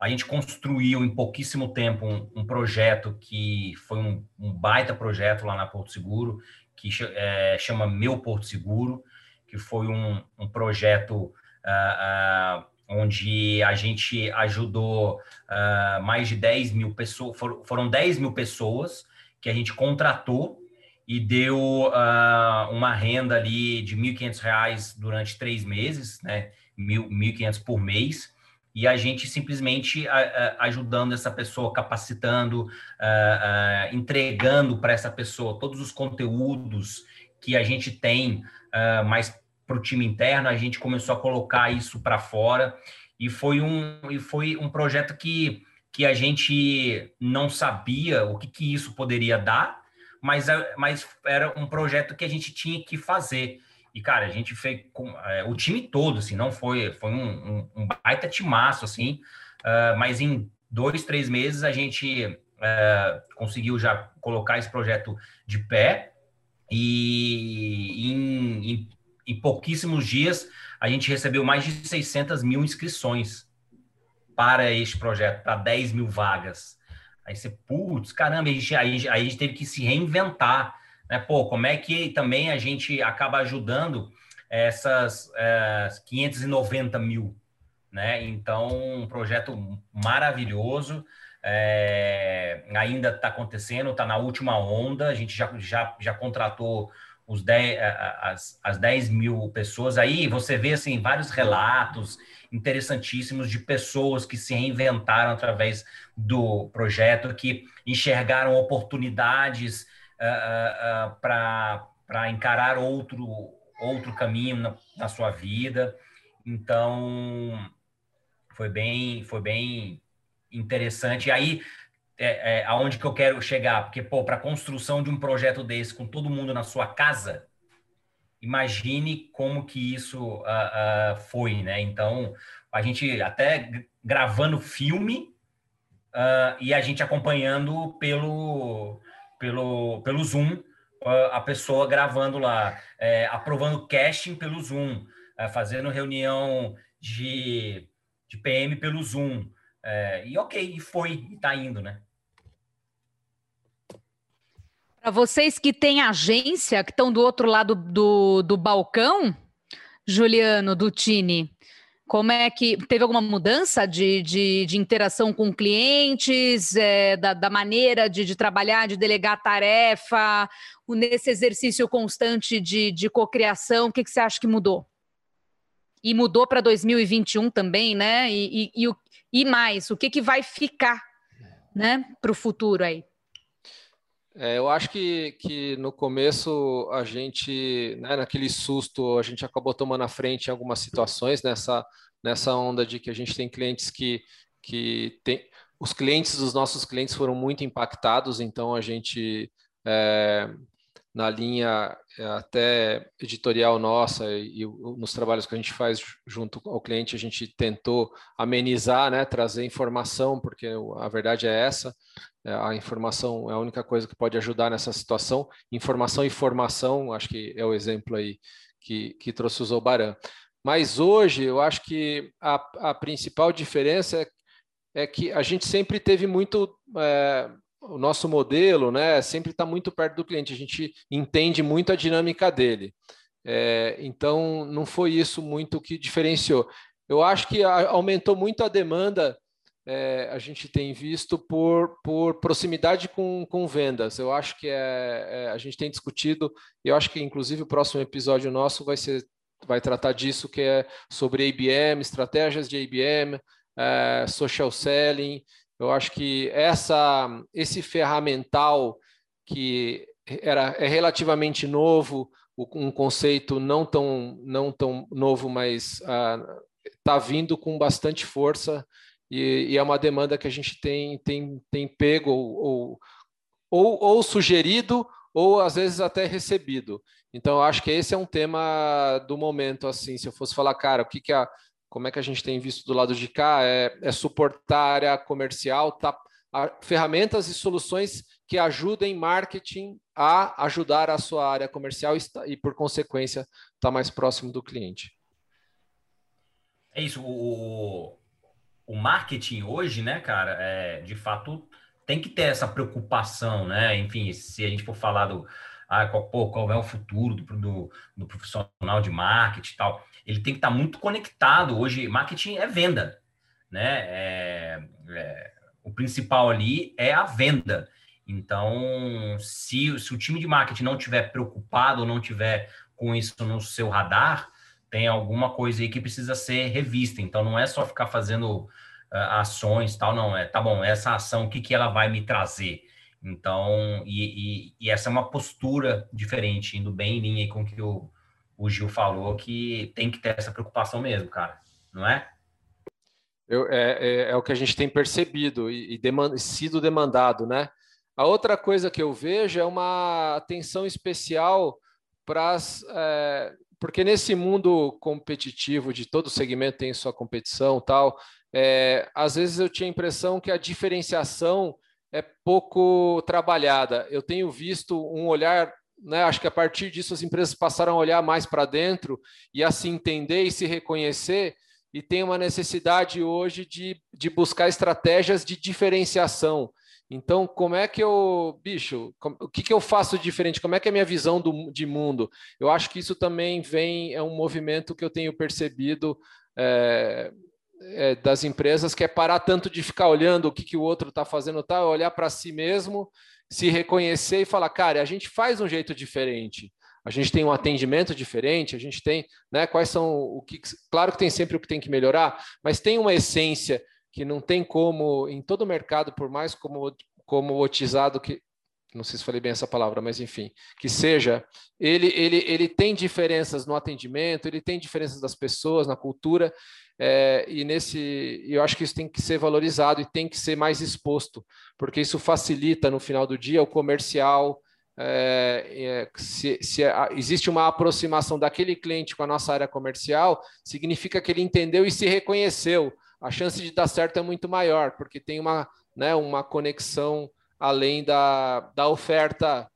a gente construiu em pouquíssimo tempo um, um projeto que foi um, um, baita projeto lá na Porto Seguro, que é, chama Meu Porto Seguro, que foi um, um projeto uh, uh, onde a gente ajudou uh, mais de 10 mil pessoas, foram, foram 10 mil pessoas que a gente contratou e deu uma renda ali de R$ 1.500 durante três meses, né? R$ 1.500 por mês, e a gente simplesmente ajudando essa pessoa, capacitando, entregando para essa pessoa todos os conteúdos que a gente tem, mais para o time interno, a gente começou a colocar isso para fora. E foi um, e foi um projeto que, que a gente não sabia o que, que isso poderia dar, mas, mas era um projeto que a gente tinha que fazer. E, cara, a gente fez com é, o time todo, assim, não foi, foi um, um, um baita timaço, assim, uh, mas em dois, três meses a gente uh, conseguiu já colocar esse projeto de pé e em, em, em, pouquíssimos dias a gente recebeu mais de 600 mil inscrições para este projeto, para 10 mil vagas. Aí você, putz, caramba, a gente, aí, aí a gente teve que se reinventar, né? Pô, como é que também a gente acaba ajudando essas é, 590 mil, né? Então, um projeto maravilhoso, é, ainda está acontecendo, está na última onda, a gente já, já, já contratou os 10, as, as 10 mil pessoas. Aí você vê assim, vários relatos interessantíssimos de pessoas que se reinventaram através do projeto, que enxergaram oportunidades uh, uh, uh, para encarar outro, outro caminho na, na, sua vida. Então, foi bem, foi bem interessante. E aí, é, é, aonde que eu quero chegar? Porque, pô, para a construção de um projeto desse, com todo mundo na sua casa, imagine como que isso uh, uh, foi, né? Então, a gente até gravando filme uh, e a gente acompanhando pelo, pelo, pelo Zoom, a pessoa gravando lá, é, aprovando casting pelo Zoom, é, fazendo reunião de, de PM pelo Zoom. É, e ok, e foi, e tá indo, né? Vocês que têm agência, que estão do outro lado do, do balcão, Juliano, do Tini, como é que teve alguma mudança de, de, de interação com clientes, é, da, da, maneira de, de, trabalhar, de delegar tarefa, nesse exercício constante de, de cocriação? O que, que você acha que mudou? E mudou para 2021 também, né? E, e, e, e mais, o que, que vai ficar né, para o futuro aí? É, eu acho que, que no começo a gente, né, naquele susto, a gente acabou tomando a frente em algumas situações nessa, nessa onda de que a gente tem clientes que, que tem. Os clientes dos nossos clientes foram muito impactados, então a gente é, na linha até editorial nossa e, e, nos trabalhos que a gente faz junto ao cliente, a gente tentou amenizar, né, trazer informação, porque a verdade é essa, é, a informação é a única coisa que pode ajudar nessa situação. Informação e formação, acho que é o exemplo aí que, que trouxe o Zobaran. Mas hoje, eu acho que a, a principal diferença é, é que a gente sempre teve muito... É, o nosso modelo né, sempre está muito perto do cliente, a gente entende muito a dinâmica dele. É, então, não foi isso muito que diferenciou. Eu acho que aumentou muito a demanda, é, a gente tem visto, por, por proximidade com, com vendas. Eu acho que é, é, a gente tem discutido, eu acho que inclusive o próximo episódio nosso vai ser vai tratar disso, que é sobre IBM, estratégias de IBM, é, social selling, eu acho que essa, esse ferramental que era, é relativamente novo, um conceito não tão, não tão novo, mas está ah, vindo com bastante força e, e, é uma demanda que a gente tem, tem, tem pego ou, ou, ou sugerido ou às vezes até recebido. Então, eu acho que esse é um tema do momento, assim, se eu fosse falar, cara, o que, que a, como é que a gente tem visto do lado de cá, é, é suportar a área comercial, tá, a, ferramentas e soluções que ajudem marketing a ajudar a sua área comercial e, por consequência, estar tá mais próximo do cliente. É isso. O, o marketing hoje, né, cara, é, de fato tem que ter essa preocupação, né? Enfim, se a gente for falar do ah, qual, pô, qual é o futuro do, do, do, profissional de marketing e tal, ele tem que estar muito conectado. Hoje, marketing é venda, né? É, é, o principal ali é a venda. Então, se, se o time de marketing não tiver preocupado ou não tiver com isso no seu radar, tem alguma coisa aí que precisa ser revista. Então, não é só ficar fazendo uh, ações tal, não. É, tá bom, essa ação, o que, que ela vai me trazer? Então, e, e, e, essa é uma postura diferente, indo bem em linha com o que o, o Gil falou, que tem que ter essa preocupação mesmo, cara, não é? Eu, é, é, é, o que a gente tem percebido e, e demand, sido demandado, né? A outra coisa que eu vejo é uma atenção especial para as é, porque nesse mundo competitivo de todo segmento tem sua competição tal, é, às vezes eu tinha a impressão que a diferenciação é pouco trabalhada. Eu tenho visto um olhar, né, acho que a partir disso as empresas passaram a olhar mais para dentro e a se entender e se reconhecer e tem uma necessidade hoje de, de buscar estratégias de diferenciação. Então, como é que eu, bicho, o que, que eu faço diferente? Como é que é a minha visão do, de mundo? Eu acho que isso também vem, é um movimento que eu tenho percebido é, é, das empresas, que é parar tanto de ficar olhando o que, que o outro está fazendo, tá? olhar para si mesmo, se reconhecer e falar, cara, a gente faz um jeito diferente. A gente tem um atendimento diferente, a gente tem, né? Quais são o que. Claro que tem sempre o que tem que melhorar, mas tem uma essência que não tem como, em todo o mercado, por mais como, como otizado que. Não sei se falei bem essa palavra, mas enfim, que seja, ele, ele, ele tem diferenças no atendimento, ele tem diferenças das pessoas, na cultura, é, e nesse, eu acho que isso tem que ser valorizado e tem que ser mais exposto, porque isso facilita no final do dia o comercial. É, é, se, se existe uma aproximação daquele cliente com a nossa área comercial, significa que ele entendeu e se reconheceu a chance de dar certo é muito maior, porque tem uma, né, uma conexão além da, da oferta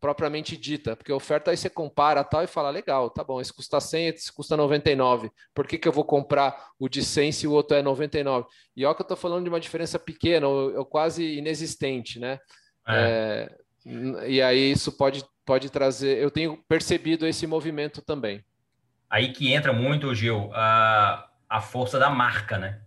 propriamente dita, porque a oferta aí você compara tal e fala, legal, tá bom, esse custa 100, esse custa 99, por que, que eu vou comprar o de 100 se o outro é 99? E olha que eu estou falando de uma diferença pequena, ou, ou quase inexistente, né? É. É, e aí isso pode, pode trazer, eu tenho percebido esse movimento também. Aí que entra muito, Gil, a, a força da marca, né?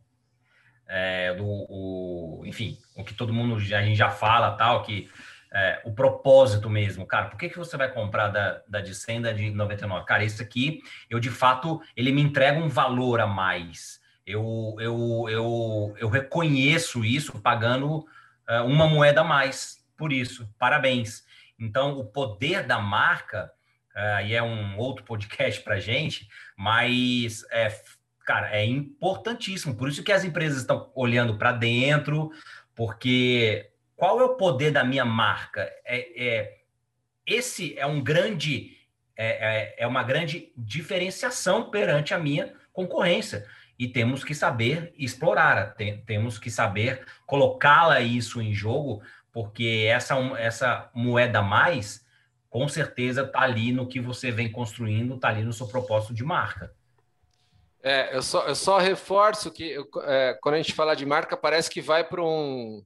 É, do, o, enfim, o que todo mundo a gente já fala, tal, que é, o propósito mesmo, cara, por que, que você vai comprar da, da de 100 da de 99? Cara, isso aqui, eu de fato, ele me entrega um valor a mais. Eu, eu, eu, eu reconheço isso pagando é, uma moeda a mais por isso. Parabéns. Então, o poder da marca, é, e é um outro podcast para gente, mas é, cara, é importantíssimo. Por isso que as empresas estão olhando para dentro, porque qual é o poder da minha marca? É, é esse é um grande é, é, é uma grande diferenciação perante a minha concorrência e temos que saber explorar, tem, temos que saber colocá-la isso em jogo, porque essa essa moeda mais com certeza está ali no que você vem construindo, está ali no seu propósito de marca. É, eu só, eu só reforço que é, quando a gente fala de marca, parece que vai para um.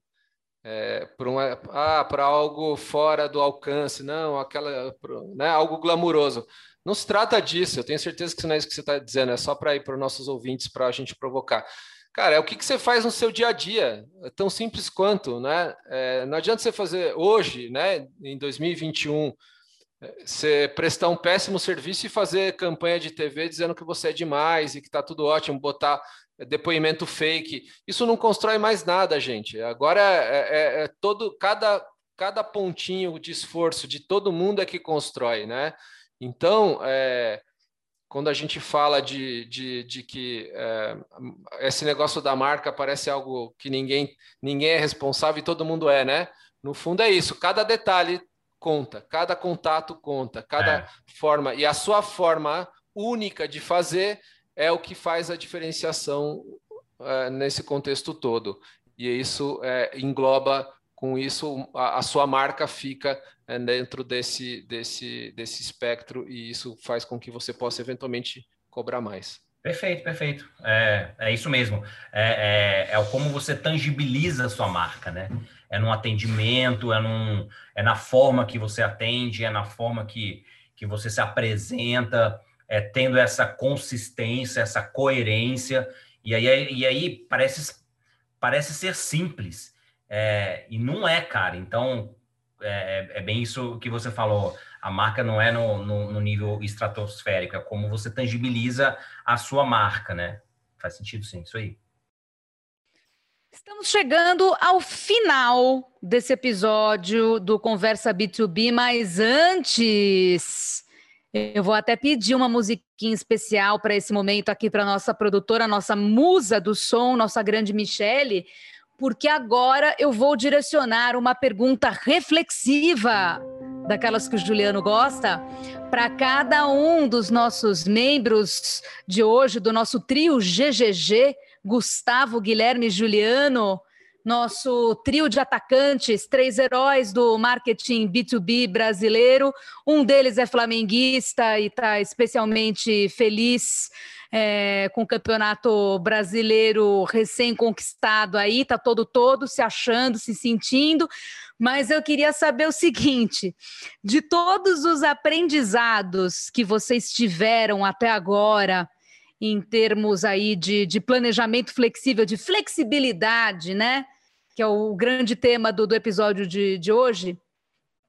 É, para um, ah, algo fora do alcance, não, aquela, né, algo glamuroso. Não se trata disso, eu tenho certeza que não é isso que você está dizendo, é só para ir para os nossos ouvintes, para a gente provocar. Cara, é o que, que você faz no seu dia a dia, é tão simples quanto, né? É, não adianta você fazer hoje, né, em 2021, você prestar um péssimo serviço e fazer campanha de TV dizendo que você é demais e que está tudo ótimo, botar depoimento fake. Isso não constrói mais nada, gente. Agora é, é, é todo cada cada pontinho de esforço de todo mundo é que constrói, né? Então, é, quando a gente fala de, de, de que é, esse negócio da marca parece algo que ninguém ninguém é responsável e todo mundo é, né? No fundo é isso. Cada detalhe conta, cada contato conta, cada é. forma. E a sua forma única de fazer é o que faz a diferenciação é, nesse contexto todo. E isso é, engloba com isso a, a sua marca fica é, dentro desse, desse, desse espectro e isso faz com que você possa eventualmente cobrar mais. Perfeito, perfeito. É, é isso mesmo. É, é, é como você tangibiliza a sua marca, né? É no atendimento, é, num, é na forma que você atende, é na forma que, que você se apresenta, é tendo essa consistência, essa coerência. E aí, e aí parece, parece ser simples. É, e não é, cara. Então, é, é, bem isso que você falou. A marca não é no, no, no, nível estratosférico, é como você tangibiliza a sua marca, né? Faz sentido, sim, isso aí. Estamos chegando ao final desse episódio do Conversa B2B, mas antes eu vou até pedir uma musiquinha especial para esse momento aqui para nossa produtora, nossa musa do som, nossa grande Michele, porque agora eu vou direcionar uma pergunta reflexiva, daquelas que o Juliano gosta, para cada um dos nossos membros de hoje, do nosso trio GGG, Gustavo, Guilherme e Juliano, nosso trio de atacantes, três heróis do marketing B2B brasileiro. Um deles é flamenguista e está especialmente feliz é, com o campeonato brasileiro recém-conquistado aí, está todo todo se achando, se sentindo. Mas eu queria saber o seguinte: de todos os aprendizados que vocês tiveram até agora, em termos aí de, de planejamento flexível, de flexibilidade, né? Que é o grande tema do, do episódio de, de hoje.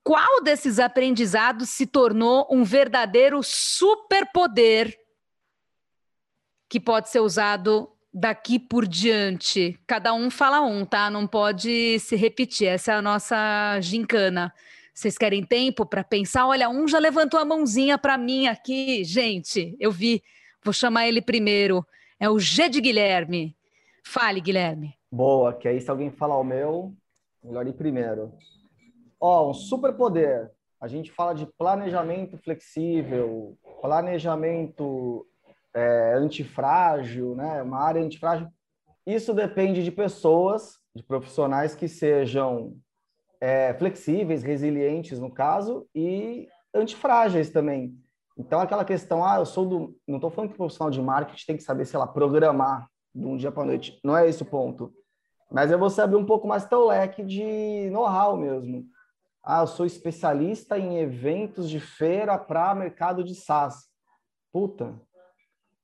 Qual desses aprendizados se tornou um verdadeiro superpoder que pode ser usado daqui por diante? Cada um fala um, tá? Não pode se repetir. Essa é a nossa gincana. Vocês querem tempo para pensar? Olha, um já levantou a mãozinha para mim aqui, gente. Eu vi. Vou chamar ele primeiro. É o G de Guilherme. Fale, Guilherme. Boa, que aí se alguém falar o meu, melhor ir primeiro. Ó, um superpoder. A gente fala de planejamento flexível, planejamento é, antifrágil, né? Uma área antifrágil. Isso depende de pessoas, de profissionais que sejam é, flexíveis, resilientes no caso, e antifrágeis também. Então, aquela questão, ah, eu sou do. Não estou falando que o profissional de marketing tem que saber, sei lá, programar de um dia para noite. Não é esse o ponto. Mas é você abrir um pouco mais teu leque de know-how mesmo. Ah, eu sou especialista em eventos de feira para mercado de SaaS. Puta,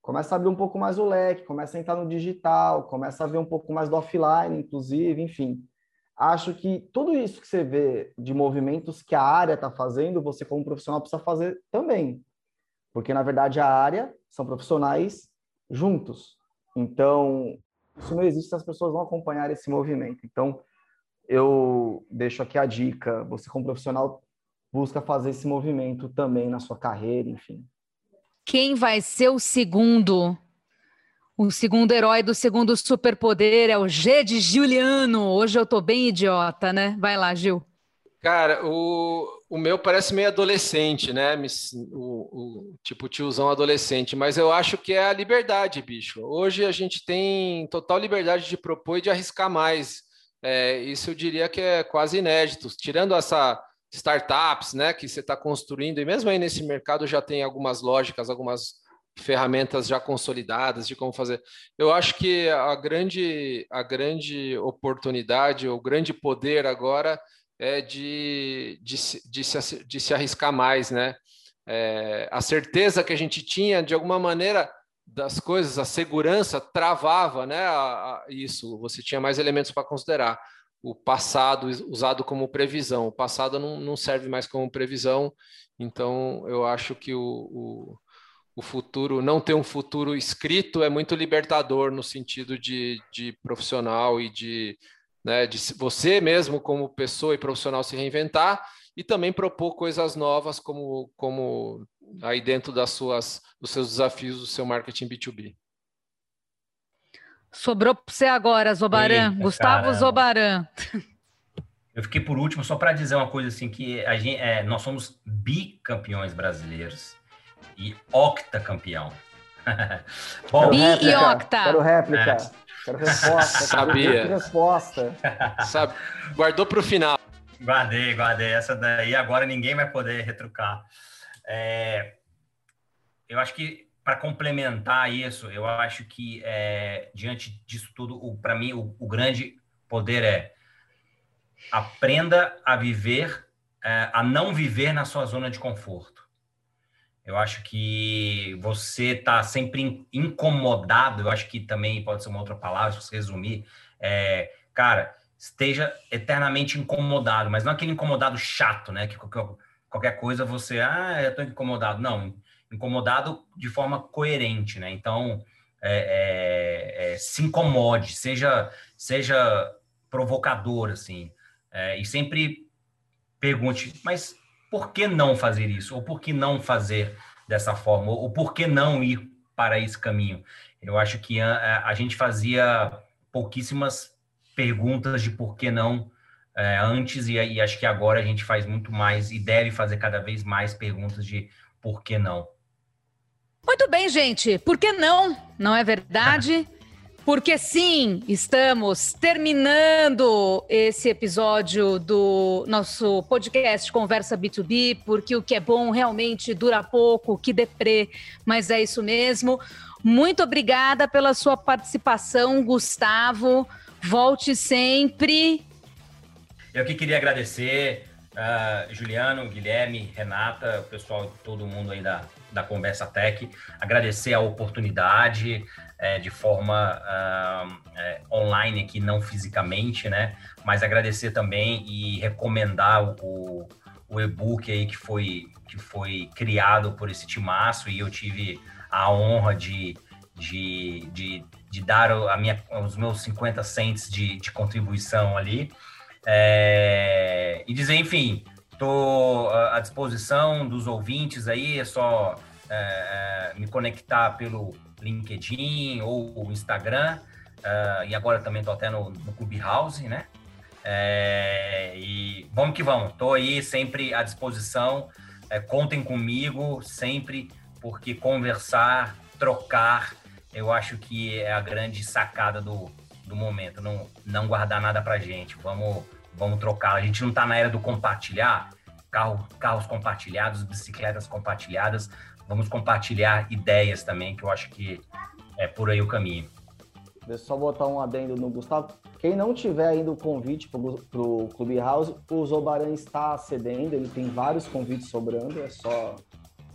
começa a abrir um pouco mais o leque, começa a entrar no digital, começa a ver um pouco mais do offline, inclusive, enfim. Acho que tudo isso que você vê de movimentos que a área está fazendo, você como profissional precisa fazer também. Porque, na verdade, a área são profissionais juntos. Então, isso não existe se as pessoas não acompanhar esse movimento. Então, eu deixo aqui a dica, você como profissional busca fazer esse movimento também na sua carreira, enfim quem vai ser o segundo. O segundo herói do segundo superpoder é o G de Juliano. Hoje eu tô bem idiota, né? Vai lá, Gil. Cara, o, o meu parece meio adolescente, né? O, o, tipo tiozão adolescente, mas eu acho que é a liberdade, bicho. Hoje a gente tem total liberdade de propor e de arriscar mais. É, isso eu diria que é quase inédito. Tirando essa startups, né, que você está construindo, e mesmo aí nesse mercado já tem algumas lógicas, algumas ferramentas já consolidadas de como fazer. Eu acho que a grande, a grande oportunidade, o grande poder agora é de, de, de, se, de se arriscar mais, né? É, a certeza que a gente tinha, de alguma maneira, das coisas, a segurança travava, né? A, a, isso, você tinha mais elementos para considerar o passado usado como previsão. O passado não, não serve mais como previsão, então eu acho que o, o, o, futuro, não ter um futuro escrito é muito libertador no sentido de, de profissional e de, né, de você mesmo como pessoa e profissional se reinventar e também propor coisas novas como, como aí dentro das suas, dos seus desafios do seu marketing B2B. Sobrou para você agora, Zobaran. Eita, Gustavo caramba. Zobaran. Eu fiquei por último só para dizer uma coisa assim que a gente, é, nós somos bicampeões brasileiros e octacampeão. [LAUGHS] Bom, Bi e octa. Quero réplica. É, Quero resposta. Sabia. resposta. Sabe, guardou para o final. Guardei, guardei. Essa daí agora ninguém vai poder retrucar. É, eu acho que para complementar isso, eu acho que é, diante disso tudo, para mim o, o, grande poder é aprenda a viver, é, a não viver na sua zona de conforto. Eu acho que você está sempre incomodado. Eu acho que também pode ser uma outra palavra, se você resumir. É, cara, esteja eternamente incomodado, mas não aquele incomodado chato, né? Que qualquer, coisa você, ah, eu estou incomodado. Não, incomodado de forma coerente, né? Então, é, é, é, se incomode, seja, seja provocador, assim, é, e sempre pergunte, mas por que não fazer isso? Ou por que não fazer dessa forma? Ou por que não ir para esse caminho? Eu acho que a, a gente fazia pouquíssimas perguntas de por que não é, antes e, e acho que agora a gente faz muito mais e deve fazer cada vez mais perguntas de por que não. Muito bem, gente. Por que não? Não é verdade? [LAUGHS] Porque sim, estamos terminando esse episódio do nosso podcast Conversa B2B, porque o que é bom realmente dura pouco, que deprê, mas é isso mesmo. Muito obrigada pela sua participação, Gustavo. Volte sempre. Eu que queria agradecer, uh, Juliano, Guilherme, Renata, o pessoal, todo mundo aí da, da Conversa Tech. Agradecer a oportunidade é, de forma uh, é, online aqui, não fisicamente, né? Mas agradecer também e recomendar o, o e-book aí que foi, que foi criado por esse timaço e eu tive a honra de, de, de de dar a minha, os meus 50 cents de, de contribuição ali. É, e dizer, enfim, estou à disposição dos ouvintes aí, é só é, é me conectar pelo LinkedIn ou Instagram, uh, e agora também estou até no, no Clubhouse, né? É, e vamos que vamos, estou aí sempre à disposição, é, contem comigo sempre, porque conversar, trocar eu acho que é a grande sacada do, do momento, não, não guardar nada para gente, vamos, vamos trocar. A gente não está na era do compartilhar, carro, carros compartilhados, bicicletas compartilhadas, vamos compartilhar ideias também, que eu acho que é por aí o caminho. Deixa eu só botar um adendo no Gustavo. Quem não tiver ainda o convite para o Clubhouse, o Zobaran está cedendo, ele tem vários convites sobrando, é só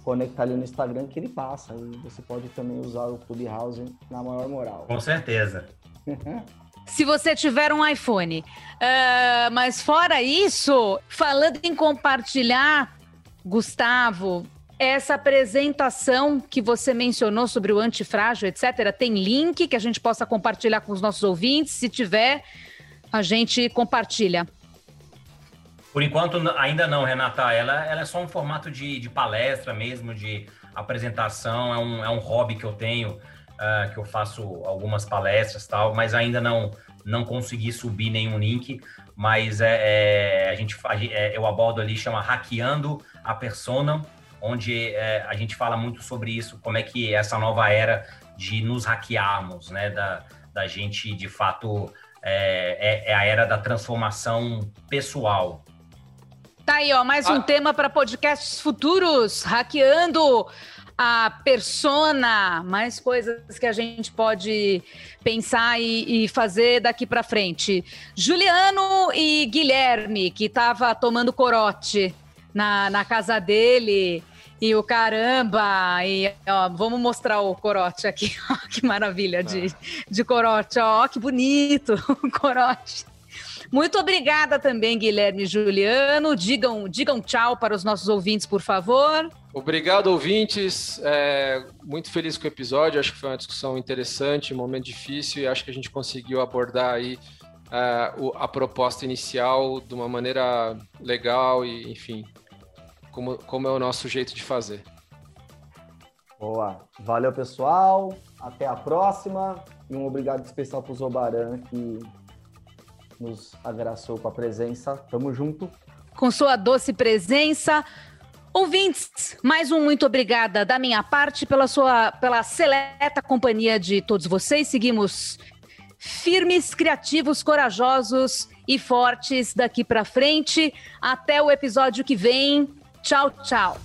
conectar ali no Instagram que ele passa. E você pode também usar o Clubhouse na maior moral. Com certeza. [LAUGHS] se você tiver um iPhone. Uh, mas fora isso, falando em compartilhar, Gustavo, essa apresentação que você mencionou sobre o antifrágil, etc., tem link que a gente possa compartilhar com os nossos ouvintes? Se tiver, a gente compartilha. Por enquanto, ainda não, Renata. Ela, ela é só um formato de, de palestra mesmo, de apresentação. É um, é um hobby que eu tenho, uh, que eu faço algumas palestras tal, mas ainda não, não consegui subir nenhum link. Mas é, é a gente, é, eu abordo ali, chama Hackeando a Persona, onde é, a gente fala muito sobre isso, como é que essa nova era de nos hackearmos, né? Da, da gente, de fato, é, é, é a era da transformação pessoal, Tá aí, ó, mais um ah. tema para podcasts futuros, hackeando a persona, mais coisas que a gente pode pensar e, e fazer daqui para frente. Juliano e Guilherme, que tava tomando corote na, na casa dele. E o caramba, e ó, vamos mostrar o corote aqui, [LAUGHS] ó, que maravilha de, ah. de corote, ó, que bonito [LAUGHS] o corote. Muito obrigada também, Guilherme e Juliano. Digam, digam tchau para os nossos ouvintes, por favor. Obrigado, ouvintes. É, muito feliz com o episódio. Acho que foi uma discussão interessante, um momento difícil, e acho que a gente conseguiu abordar aí é, a proposta inicial de uma maneira legal e, enfim, como, como é o nosso jeito de fazer. Boa. Valeu, pessoal. Até a próxima. E um obrigado especial para o Zobaran, que nos agraciou com a presença. Tamo junto. Com sua doce presença. Ouvintes, mais um muito obrigada da minha parte pela sua pela seleta companhia de todos vocês. Seguimos firmes, criativos, corajosos e fortes daqui para frente. Até o episódio que vem. Tchau, tchau.